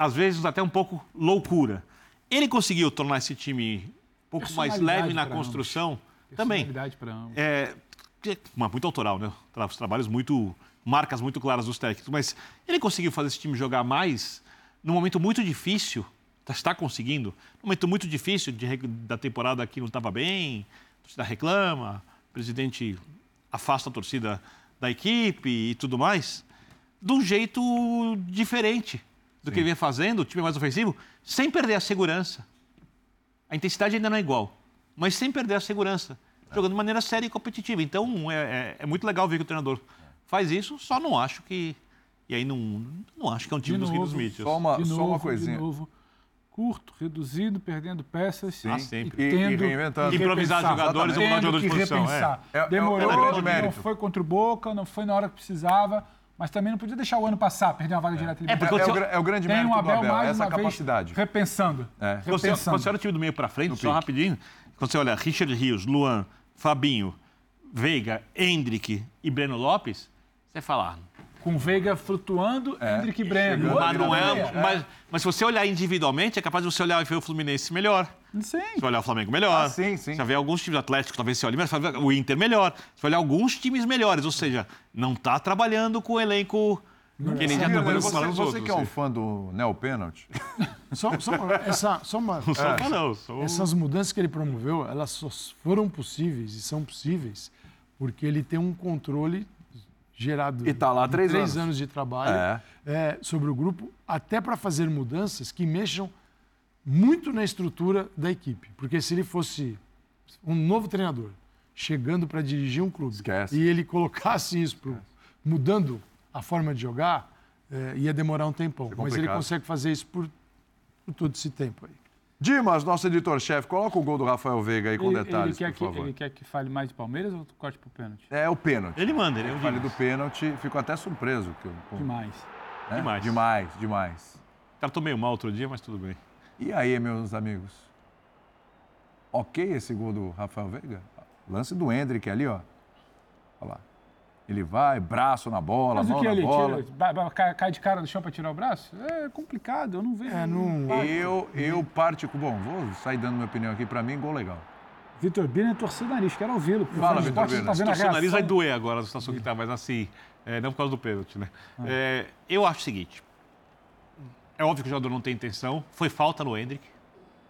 [SPEAKER 8] às vezes até um pouco loucura. Ele conseguiu tornar esse time um pouco mais
[SPEAKER 6] Personalidade
[SPEAKER 8] leve na construção. Também.
[SPEAKER 6] Pra ambos.
[SPEAKER 8] É, que- mas muito autoral, né? Os trabalhos muito. marcas muito claras dos técnicos. Mas ele conseguiu fazer esse time jogar mais num momento muito difícil. tá- Está conseguindo. Num momento muito difícil de, da temporada que não estava bem, a torcida reclama, o presidente afasta a torcida da equipe e tudo mais, de um jeito diferente do que ele vinha fazendo, o time mais ofensivo, sem perder a segurança. A intensidade ainda não é igual, mas sem perder a segurança, jogando de maneira séria e competitiva. Então, é, é, é muito legal ver que o treinador faz isso, só não acho que... E aí não, não acho que é um time
[SPEAKER 6] De
[SPEAKER 8] dos
[SPEAKER 6] novo,
[SPEAKER 8] Rios Mitchells.
[SPEAKER 1] Só uma,
[SPEAKER 6] de
[SPEAKER 1] só
[SPEAKER 6] novo,
[SPEAKER 1] uma coisinha.
[SPEAKER 6] De novo, curto, reduzido, perdendo peças.
[SPEAKER 1] Sim.
[SPEAKER 8] Ah, sempre.
[SPEAKER 1] E- e
[SPEAKER 6] tendo
[SPEAKER 1] reinventando.
[SPEAKER 6] que
[SPEAKER 8] Improvisar
[SPEAKER 6] repensar.
[SPEAKER 8] jogadores e mudar jogador de
[SPEAKER 6] que
[SPEAKER 8] posição,
[SPEAKER 1] é. É- é
[SPEAKER 6] Demorou,
[SPEAKER 1] é o grande
[SPEAKER 6] não foi contra o Boca, não foi na hora que precisava, mas também não podia deixar o ano passar, perder uma vaga direta
[SPEAKER 8] É, porque
[SPEAKER 1] É, é
[SPEAKER 8] o
[SPEAKER 1] é o grande
[SPEAKER 6] Tem
[SPEAKER 1] mérito
[SPEAKER 6] um
[SPEAKER 1] do
[SPEAKER 6] Abel
[SPEAKER 1] Abel,
[SPEAKER 6] mais
[SPEAKER 1] essa
[SPEAKER 6] uma vez
[SPEAKER 1] capacidade.
[SPEAKER 6] repensando.
[SPEAKER 1] É.
[SPEAKER 8] Você,
[SPEAKER 6] repensando.
[SPEAKER 8] quando você olha o time do meio para frente,
[SPEAKER 1] No
[SPEAKER 8] só
[SPEAKER 1] pique.
[SPEAKER 8] rapidinho, quando você olha Richard Rios, Luan, Fabinho, Veiga, Hendrick e Breno Lopes, você fala, ah,
[SPEAKER 6] Com o Veiga flutuando,
[SPEAKER 1] É.
[SPEAKER 6] Hendrick e Breno.
[SPEAKER 8] Mas não é, mas, mas se você olhar individualmente, é capaz de você olhar e ver o Fluminense melhor.
[SPEAKER 6] Sim.
[SPEAKER 8] Você vai olhar o Flamengo melhor.
[SPEAKER 1] Ah, sim, sim.
[SPEAKER 8] Você vai ver alguns times atléticos, talvez você olhe, mas você vai ver o Inter melhor. Você vai olhar alguns times melhores, ou seja, não está trabalhando com o elenco que nem já trabalhou com
[SPEAKER 1] você,
[SPEAKER 8] os
[SPEAKER 1] você que é um
[SPEAKER 8] assim.
[SPEAKER 1] fã do Neo Pênalti,
[SPEAKER 7] Só, só, essa, só uma,
[SPEAKER 8] Não fã, não. Sou...
[SPEAKER 7] Essas mudanças que ele promoveu, elas só foram possíveis e são possíveis porque ele tem um controle gerado
[SPEAKER 1] E tá lá três
[SPEAKER 7] três
[SPEAKER 1] anos.
[SPEAKER 7] anos de trabalho
[SPEAKER 1] É.
[SPEAKER 7] é, sobre o grupo, até para fazer mudanças que mexam muito na estrutura da equipe. Porque se ele fosse um novo treinador chegando para dirigir um clube
[SPEAKER 1] Esquece.
[SPEAKER 7] e ele colocasse isso pro, mudando a forma de jogar, é, ia demorar um tempão. Mas ele consegue fazer isso por, por todo esse tempo aí.
[SPEAKER 1] Dimas, nosso editor-chefe, coloca o gol do Rafael Veiga aí com
[SPEAKER 6] Ele,
[SPEAKER 1] detalhes,
[SPEAKER 6] ele, quer
[SPEAKER 1] por
[SPEAKER 6] que,
[SPEAKER 1] favor.
[SPEAKER 6] ele quer que fale mais de Palmeiras ou corte pro pênalti?
[SPEAKER 1] É o pênalti.
[SPEAKER 8] Ele manda, ele é o
[SPEAKER 1] Falei
[SPEAKER 8] Dimas.
[SPEAKER 1] do pênalti, fico até surpreso. Que eu, pô,
[SPEAKER 6] Demais.
[SPEAKER 1] né?
[SPEAKER 8] Demais.
[SPEAKER 1] Demais, demais.
[SPEAKER 8] O cara tô meio mal outro dia, mas tudo bem.
[SPEAKER 1] E aí, meus amigos? Ok esse gol do Rafael Veiga? Lance do Hendrick ali, ó. Olha lá. Ele vai, braço na bola,
[SPEAKER 6] Mas o
[SPEAKER 1] mão
[SPEAKER 6] que
[SPEAKER 1] na
[SPEAKER 6] ele
[SPEAKER 1] bola.
[SPEAKER 6] tira? cai, de cara no chão para tirar o braço? É complicado, eu não vejo.
[SPEAKER 7] É, não-
[SPEAKER 1] Eu, eu partico... Bom, vou sair dando minha opinião aqui. Pra mim, gol legal.
[SPEAKER 6] Vitor Bina torceu o nariz, quero ouvi-lo.
[SPEAKER 1] Fala, Vitor Bina.
[SPEAKER 6] Tá vendo a
[SPEAKER 8] O nariz vai doer agora na situação que tá, mas assim, é, não por causa do pênalti, né?
[SPEAKER 6] Ah.
[SPEAKER 8] É, eu acho o seguinte: é óbvio que o jogador não tem intenção, foi falta no Hendrick,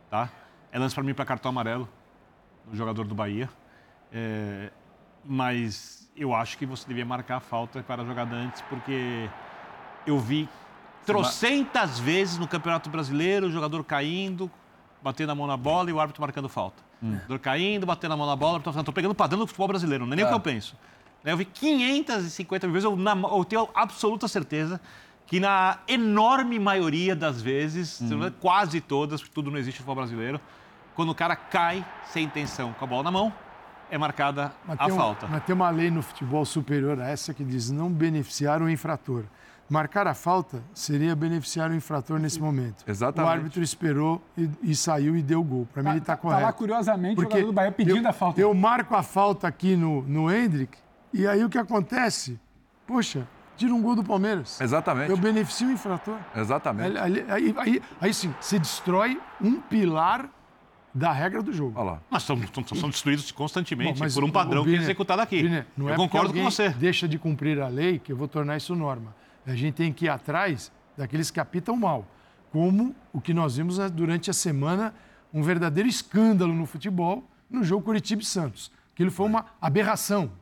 [SPEAKER 8] tá? É lance para mim para cartão amarelo, do jogador do Bahia. É, mas eu acho que você devia marcar a falta para a jogada antes, porque eu vi trocentas vezes no Campeonato Brasileiro o jogador caindo, batendo a mão na bola e o árbitro marcando falta. O jogador caindo, batendo a mão na bola, estou pegando o padrão do futebol brasileiro, não é nem o que eu penso. Eu vi 550 mil vezes, eu, eu tenho absoluta certeza que na enorme maioria das vezes, se não é quase todas, porque tudo não existe no futebol brasileiro, quando o cara cai sem intenção com a bola na mão, é marcada
[SPEAKER 7] Mas
[SPEAKER 8] a
[SPEAKER 7] um-
[SPEAKER 8] falta.
[SPEAKER 7] mas tem uma lei no futebol superior a essa que diz não beneficiar o infrator. Marcar a falta seria beneficiar o infrator nesse momento.
[SPEAKER 1] Exatamente.
[SPEAKER 7] O árbitro esperou e, e saiu e deu o gol. Para mim, ele está
[SPEAKER 6] Tá
[SPEAKER 7] correto.
[SPEAKER 6] lá, curiosamente, o
[SPEAKER 7] Porque
[SPEAKER 6] jogador do Bahia pedindo
[SPEAKER 7] eu,
[SPEAKER 6] a falta.
[SPEAKER 7] Eu marco a falta aqui no, no Hendrick e aí o que acontece? Poxa, tira um gol do Palmeiras.
[SPEAKER 1] Exatamente.
[SPEAKER 7] Eu beneficio o infrator.
[SPEAKER 1] Exatamente.
[SPEAKER 7] Aí, aí, aí, aí sim, você destrói um pilar da regra do jogo.
[SPEAKER 1] Olha lá.
[SPEAKER 8] Mas são, são, são destruídos constantemente
[SPEAKER 7] Bom, mas
[SPEAKER 8] por um padrão
[SPEAKER 7] o
[SPEAKER 8] que é
[SPEAKER 7] Biner-
[SPEAKER 8] executado aqui.
[SPEAKER 7] Biner, não
[SPEAKER 8] eu
[SPEAKER 7] é porque
[SPEAKER 8] concordo com você.
[SPEAKER 7] deixa de cumprir a lei que eu vou tornar isso norma. A gente tem que ir atrás daqueles que apitam mal. Como o que nós vimos né, durante a semana, um verdadeiro escândalo no futebol, no jogo Curitiba e Santos. Aquilo foi uma aberração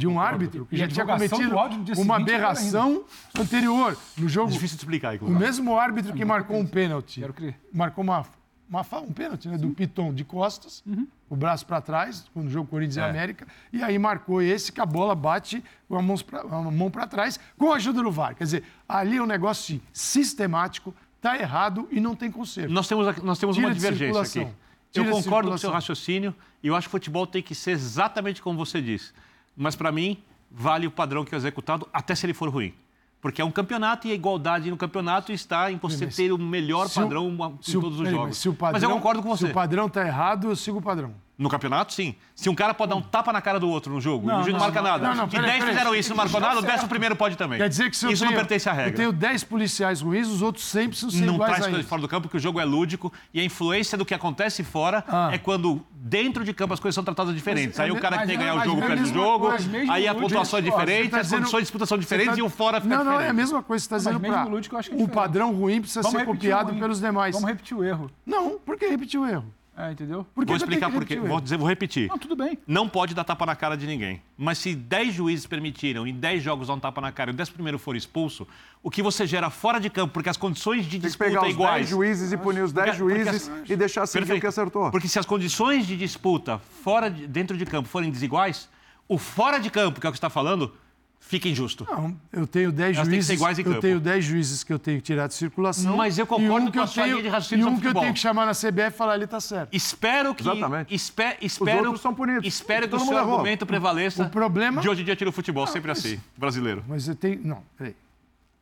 [SPEAKER 7] de um árbitro que
[SPEAKER 6] E
[SPEAKER 7] já tinha cometido uma
[SPEAKER 6] é
[SPEAKER 7] aberração anterior no jogo.
[SPEAKER 8] Difícil de explicar,
[SPEAKER 7] O
[SPEAKER 8] inclusive.
[SPEAKER 7] mesmo árbitro que marcou um pênalti,
[SPEAKER 6] Quero crer.
[SPEAKER 7] marcou uma, uma, um pênalti né, do Piton de costas, o braço para trás, no jogo Corinthians e América, e aí marcou esse que a bola bate com a mão pra- a mão para trás, com a ajuda do VAR. Quer dizer, ali é um negócio sistemático, está errado e não tem conserto.
[SPEAKER 8] Nós temos, nós temos
[SPEAKER 7] Tira
[SPEAKER 8] uma divergência aqui. Eu concordo com o seu raciocínio e eu acho que o futebol tem que ser exatamente como você diz. Mas, para mim, vale o padrão que é executado, até se ele for ruim. Porque é um campeonato e a igualdade no campeonato está em você
[SPEAKER 7] Mas
[SPEAKER 8] ter o melhor
[SPEAKER 7] se o-
[SPEAKER 8] padrão em
[SPEAKER 7] o-
[SPEAKER 8] todos os jogos.
[SPEAKER 7] Mas, padrão,
[SPEAKER 8] eu concordo com você.
[SPEAKER 7] Se o padrão está errado, eu sigo o padrão.
[SPEAKER 8] No campeonato, sim. Se um cara pode dar um tapa na cara do outro no jogo
[SPEAKER 6] Não,
[SPEAKER 8] e o juiz não,
[SPEAKER 6] não,
[SPEAKER 8] marca
[SPEAKER 6] não,
[SPEAKER 8] nada,
[SPEAKER 7] não, não,
[SPEAKER 8] e
[SPEAKER 7] peraí,
[SPEAKER 8] 10
[SPEAKER 7] peraí.
[SPEAKER 8] fizeram isso e não marcou nada, o décimo primeiro pode também.
[SPEAKER 7] Quer dizer que se eu
[SPEAKER 8] isso
[SPEAKER 7] tenho,
[SPEAKER 8] não pertence à regra.
[SPEAKER 7] Eu tenho 10 policiais ruins, os outros sempre precisam ser
[SPEAKER 8] não
[SPEAKER 7] iguais
[SPEAKER 8] traz
[SPEAKER 7] a
[SPEAKER 8] coisa de fora do campo, porque o jogo é lúdico e a influência do que acontece fora
[SPEAKER 7] Ah.
[SPEAKER 8] é quando dentro de campo as coisas são tratadas diferentes.
[SPEAKER 7] Mas
[SPEAKER 8] aí
[SPEAKER 7] é
[SPEAKER 8] o cara que tem que
[SPEAKER 6] é-
[SPEAKER 8] ganhar o jogo
[SPEAKER 6] é a
[SPEAKER 8] perde o jogo,
[SPEAKER 6] coisa,
[SPEAKER 8] aí a pontuação é
[SPEAKER 7] você
[SPEAKER 8] diferente,
[SPEAKER 7] tá
[SPEAKER 8] as
[SPEAKER 7] dizendo-
[SPEAKER 8] condições de disputação
[SPEAKER 7] Você
[SPEAKER 8] diferentes
[SPEAKER 7] tá-
[SPEAKER 8] e o fora fica
[SPEAKER 7] Não, não, é a mesma coisa que você está dizendo
[SPEAKER 6] mesmo
[SPEAKER 7] para
[SPEAKER 6] que é
[SPEAKER 7] o padrão ruim precisa ser copiado pelos demais.
[SPEAKER 6] Vamos repetir o erro.
[SPEAKER 7] Não, por que repetir o erro?
[SPEAKER 6] É, entendeu?
[SPEAKER 8] Vou explicar por quê. Vou, dizer, vou repetir.
[SPEAKER 6] Não, tudo bem.
[SPEAKER 8] Não pode dar tapa na cara de ninguém. Mas se 10 juízes permitiram em 10 jogos dar um tapa na cara e o 11 primeiro for expulso, o que você gera fora de campo, porque as condições de
[SPEAKER 1] Tem que
[SPEAKER 8] disputa
[SPEAKER 1] pegar os
[SPEAKER 8] iguais.
[SPEAKER 1] 10 juízes e punir os 10
[SPEAKER 8] Porque- porque
[SPEAKER 1] juízes
[SPEAKER 8] as-
[SPEAKER 1] e deixar seguir o
[SPEAKER 8] Perfeito.
[SPEAKER 1] que acertou.
[SPEAKER 8] Porque se as condições de disputa fora de- dentro de campo forem desiguais, o fora de campo, que é o que você está falando, fica injusto.
[SPEAKER 7] Não, eu tenho 10
[SPEAKER 8] Elas têm que ser
[SPEAKER 7] juízes.
[SPEAKER 8] iguais em
[SPEAKER 7] Eu
[SPEAKER 8] campo.
[SPEAKER 7] tenho 10 juízes que eu tenho que tirar de circulação.
[SPEAKER 8] Mas eu concordo
[SPEAKER 7] um que
[SPEAKER 8] com a
[SPEAKER 7] eu
[SPEAKER 8] sua
[SPEAKER 7] tenho,
[SPEAKER 8] linha de raciocínio
[SPEAKER 7] E um que eu tenho que chamar na CBF e falar, ele tá certo.
[SPEAKER 8] Espero que.
[SPEAKER 1] Exatamente.
[SPEAKER 8] Espe, espero,
[SPEAKER 1] outros são punidos.
[SPEAKER 8] Espero que o seu argumento prevaleça.
[SPEAKER 7] O problema-
[SPEAKER 8] De hoje em dia tira o futebol, sempre
[SPEAKER 7] mas-
[SPEAKER 8] assim, brasileiro.
[SPEAKER 7] Mas eu tenho. Não, peraí.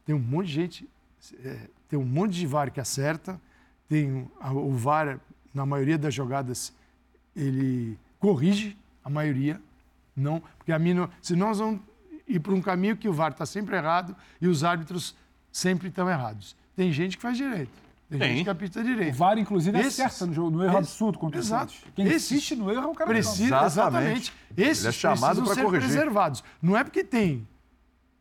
[SPEAKER 7] Tem um monte de gente. é, tem um monte de VAR que acerta. Tem a- o VAR, na maioria das jogadas, ele corrige a maioria. Não, porque a mim não, se nós vamos ir por um caminho que o VAR está sempre errado e os árbitros sempre estão errados. Tem gente que faz direito. Tem,
[SPEAKER 8] Tem.
[SPEAKER 7] gente que apita direito.
[SPEAKER 6] O VAR, inclusive,
[SPEAKER 7] Esses-
[SPEAKER 6] acerta no, jogo, no erro
[SPEAKER 7] esses-
[SPEAKER 6] absurdo contra
[SPEAKER 7] Exato.
[SPEAKER 6] o Santos. Quem
[SPEAKER 7] Esses
[SPEAKER 6] insiste no erro é o cara
[SPEAKER 7] Precisa,
[SPEAKER 1] Exatamente.
[SPEAKER 7] exatamente. Esses
[SPEAKER 1] Ele é chamado
[SPEAKER 7] precisam ser
[SPEAKER 1] corrigir.
[SPEAKER 7] preservados. Não é porque tem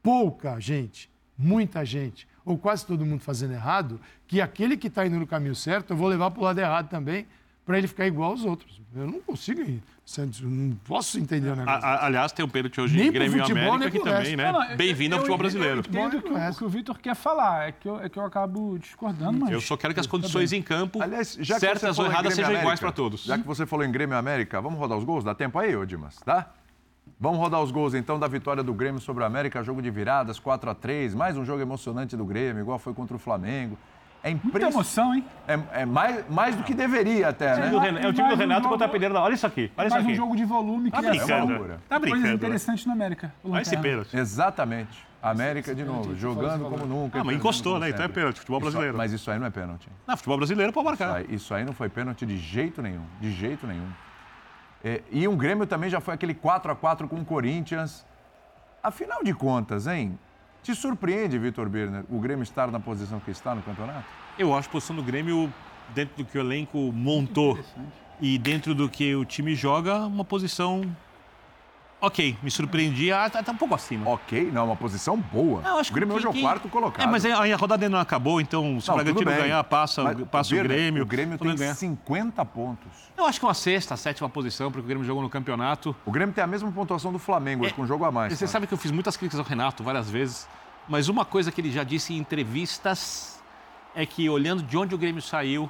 [SPEAKER 7] pouca gente, muita gente, ou quase todo mundo fazendo errado, que aquele que está indo no caminho certo, eu vou levar para o lado errado também, para ele ficar igual aos outros. Eu não consigo ir. Santos, não posso entender o
[SPEAKER 8] A-
[SPEAKER 7] negócio.
[SPEAKER 8] a- aliás, tem um pênalti hoje
[SPEAKER 7] Nem
[SPEAKER 8] em Grêmio
[SPEAKER 7] futebol,
[SPEAKER 8] América
[SPEAKER 7] pro
[SPEAKER 8] também,
[SPEAKER 7] resto.
[SPEAKER 8] né? Bem-vindo ao futebol brasileiro.
[SPEAKER 6] Eu entendo que o, o que o Vitor quer falar, é que, eu, é que eu acabo discordando, mas...
[SPEAKER 8] Eu só quero que as condições em campo,
[SPEAKER 1] Aliás, já que
[SPEAKER 8] certas
[SPEAKER 1] você
[SPEAKER 8] ou erradas, sejam iguais
[SPEAKER 1] América,
[SPEAKER 8] para todos.
[SPEAKER 1] Já que você falou em Grêmio América, vamos rodar os gols? Dá tempo aí, ô Dimas, tá? Vamos rodar os gols então da vitória do Grêmio sobre o América, jogo de viradas, 4 a 3 mais um jogo emocionante do Grêmio, igual foi contra o Flamengo. É
[SPEAKER 6] Muita
[SPEAKER 1] impressionante.
[SPEAKER 6] emoção, hein?
[SPEAKER 1] É, é mais, mais do que deveria até,
[SPEAKER 8] É
[SPEAKER 1] né?
[SPEAKER 8] Renato- é o time do
[SPEAKER 6] Mais um
[SPEAKER 8] Renato
[SPEAKER 6] jogo-
[SPEAKER 8] contra a Pedreira. Olha isso aqui, olha isso
[SPEAKER 6] Mais um
[SPEAKER 8] aqui.
[SPEAKER 6] jogo de volume,
[SPEAKER 8] Tá
[SPEAKER 6] criação.
[SPEAKER 8] brincando,
[SPEAKER 1] loucura.
[SPEAKER 8] tá
[SPEAKER 6] Coisas
[SPEAKER 8] brincando.
[SPEAKER 6] interessantes no América. o
[SPEAKER 8] Olha esse pênalti.
[SPEAKER 1] Exatamente. América de novo, jogando como nunca.
[SPEAKER 8] Ah, mas encostou, né? Então é pênalti, futebol
[SPEAKER 1] Isso-
[SPEAKER 8] brasileiro.
[SPEAKER 1] mas isso aí não é pênalti.
[SPEAKER 8] Não, futebol brasileiro pode
[SPEAKER 1] Isso
[SPEAKER 8] marcar.
[SPEAKER 1] aí, isso aí não foi pênalti de jeito nenhum. De jeito nenhum. É, e o Grêmio também já foi aquele 4 a 4 com o Corinthians. Afinal de contas, hein? Te surpreende, Vitor Birner, o Grêmio estar na posição que está no campeonato?
[SPEAKER 8] Eu acho a posição do Grêmio, dentro do que o elenco montou e dentro do que o time joga, uma posição. Ok, me surpreendi, ah, tá, tá um pouco acima.
[SPEAKER 1] Ok, não, uma posição boa.
[SPEAKER 8] Eu acho
[SPEAKER 1] o Grêmio
[SPEAKER 8] que-
[SPEAKER 1] hoje é o quarto colocado.
[SPEAKER 8] É, mas aí a rodada ainda não acabou, então se o
[SPEAKER 1] Não,
[SPEAKER 8] Bragantino ganhar, passa,
[SPEAKER 1] Mas,
[SPEAKER 8] passa o
[SPEAKER 1] Birner,
[SPEAKER 8] Grêmio.
[SPEAKER 1] O Grêmio tem
[SPEAKER 8] ganha.
[SPEAKER 1] 50 pontos.
[SPEAKER 8] Eu acho que uma sexta, sétima posição, porque o Grêmio jogou no campeonato.
[SPEAKER 1] O Grêmio tem a mesma pontuação do Flamengo, hoje, com um jogo a mais.
[SPEAKER 8] Você
[SPEAKER 1] tá?
[SPEAKER 8] sabe que eu fiz muitas críticas ao Renato várias vezes, mas uma coisa que ele já disse em entrevistas é que olhando de onde o Grêmio saiu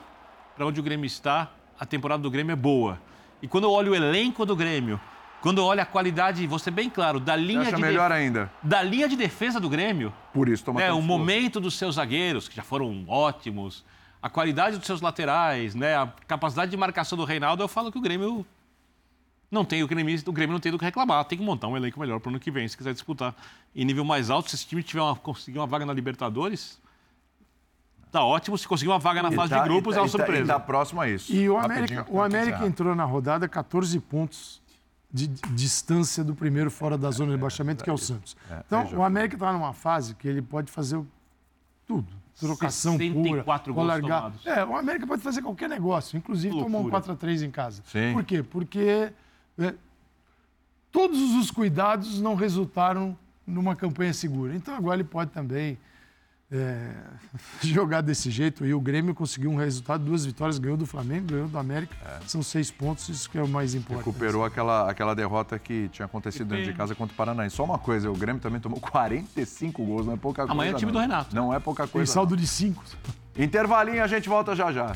[SPEAKER 8] para onde o Grêmio está, a temporada do Grêmio é boa. E quando eu olho o elenco do Grêmio, quando eu olho a qualidade, vou ser bem claro, da
[SPEAKER 1] Você
[SPEAKER 8] linha
[SPEAKER 1] acha
[SPEAKER 8] de
[SPEAKER 1] melhor
[SPEAKER 8] def-
[SPEAKER 1] ainda.
[SPEAKER 8] da linha de defesa do Grêmio,
[SPEAKER 1] Por isso toma
[SPEAKER 8] né, o momento dos seus zagueiros, que já foram ótimos, a qualidade dos seus laterais, né, a capacidade de marcação do Reinaldo, eu falo que o Grêmio não tem o Grêmio, o Grêmio não tem do que reclamar, tem que montar um elenco melhor para o ano que vem, se quiser disputar em nível mais alto, se esse time tiver uma, conseguir uma vaga na Libertadores, tá ótimo, se conseguir uma vaga na
[SPEAKER 1] E
[SPEAKER 8] fase
[SPEAKER 1] tá-
[SPEAKER 8] de grupos
[SPEAKER 1] e tá-
[SPEAKER 8] é uma
[SPEAKER 1] e tá-
[SPEAKER 8] surpresa.
[SPEAKER 1] E tá próximo a isso.
[SPEAKER 7] E o América, o América entrou na rodada 14 pontos de, distância do primeiro fora da zona de rebaixamento, que é o Santos.
[SPEAKER 1] é,
[SPEAKER 7] Então, o América está numa fase que ele pode fazer tudo. Trocação
[SPEAKER 8] 64
[SPEAKER 7] pura, largar.
[SPEAKER 8] tomados.
[SPEAKER 7] É, o América pode fazer qualquer negócio, inclusive tomar um
[SPEAKER 8] loucura.
[SPEAKER 7] 4x3 em casa.
[SPEAKER 1] Sim.
[SPEAKER 7] Por quê? Porque é, todos os cuidados não resultaram numa campanha segura. Então agora ele pode também é, jogar desse jeito. E o Grêmio conseguiu um resultado, duas vitórias, ganhou do Flamengo, ganhou do América. São seis pontos, isso que é o mais importante.
[SPEAKER 1] Recuperou aquela, aquela derrota que tinha acontecido dentro de casa contra o Paranaense. Só uma coisa, o Grêmio também tomou 45 gols, não é pouca coisa.
[SPEAKER 8] Amanhã é time
[SPEAKER 1] não.
[SPEAKER 8] do Renato.
[SPEAKER 1] Não é pouca
[SPEAKER 7] Tem
[SPEAKER 1] coisa.
[SPEAKER 7] saldo de cinco.
[SPEAKER 1] não. Intervalinho, a gente volta já já.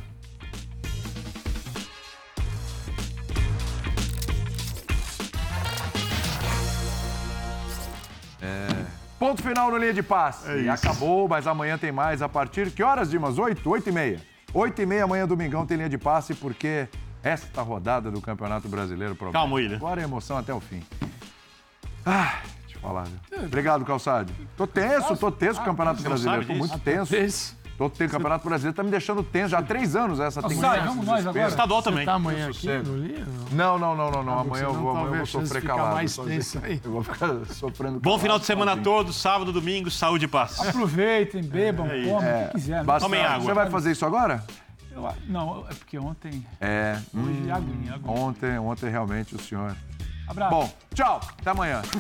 [SPEAKER 1] Ponto final no linha de passe.
[SPEAKER 8] É.
[SPEAKER 1] Acabou, mas amanhã tem mais. A partir que horas, Dimas? 8? 8 e meia. 8 e meia amanhã, domingão, tem linha de passe, porque esta rodada do Campeonato Brasileiro promete.
[SPEAKER 8] Calma, William.
[SPEAKER 1] Agora é emoção até o fim. Ah, deixa eu falar. viu? Obrigado, Calçade. Tô tenso, tô tenso com o Campeonato Brasileiro. Tô muito tenso. Tô tendo Campeonato Brasileiro, tá me deixando tenso já há três anos essa tensão.
[SPEAKER 6] sai, vamos nós agora.
[SPEAKER 8] Estadual também.
[SPEAKER 7] Tá amanhã aqui? Não.
[SPEAKER 1] Não, não, não, não.
[SPEAKER 7] Ah,
[SPEAKER 1] Amanhã eu vou, amanhã eu vou sofrer calado.
[SPEAKER 7] mais tenso aí.
[SPEAKER 1] Eu vou ficar sofrendo
[SPEAKER 8] Bom final de semana
[SPEAKER 1] sozinho.
[SPEAKER 8] todo, sábado, domingo, saúde e paz.
[SPEAKER 6] Aproveitem, bebam,
[SPEAKER 8] É isso.
[SPEAKER 6] comam, o
[SPEAKER 1] É,
[SPEAKER 6] que quiser. né?
[SPEAKER 8] Tomem água.
[SPEAKER 1] Você vai fazer isso agora?
[SPEAKER 6] Eu- não, é porque ontem.
[SPEAKER 1] É.
[SPEAKER 6] Hoje,
[SPEAKER 1] hum,
[SPEAKER 6] aguinha, aguinha.
[SPEAKER 1] ontem, ontem realmente o senhor.
[SPEAKER 6] Abraço.
[SPEAKER 1] Bom, tchau. Até amanhã.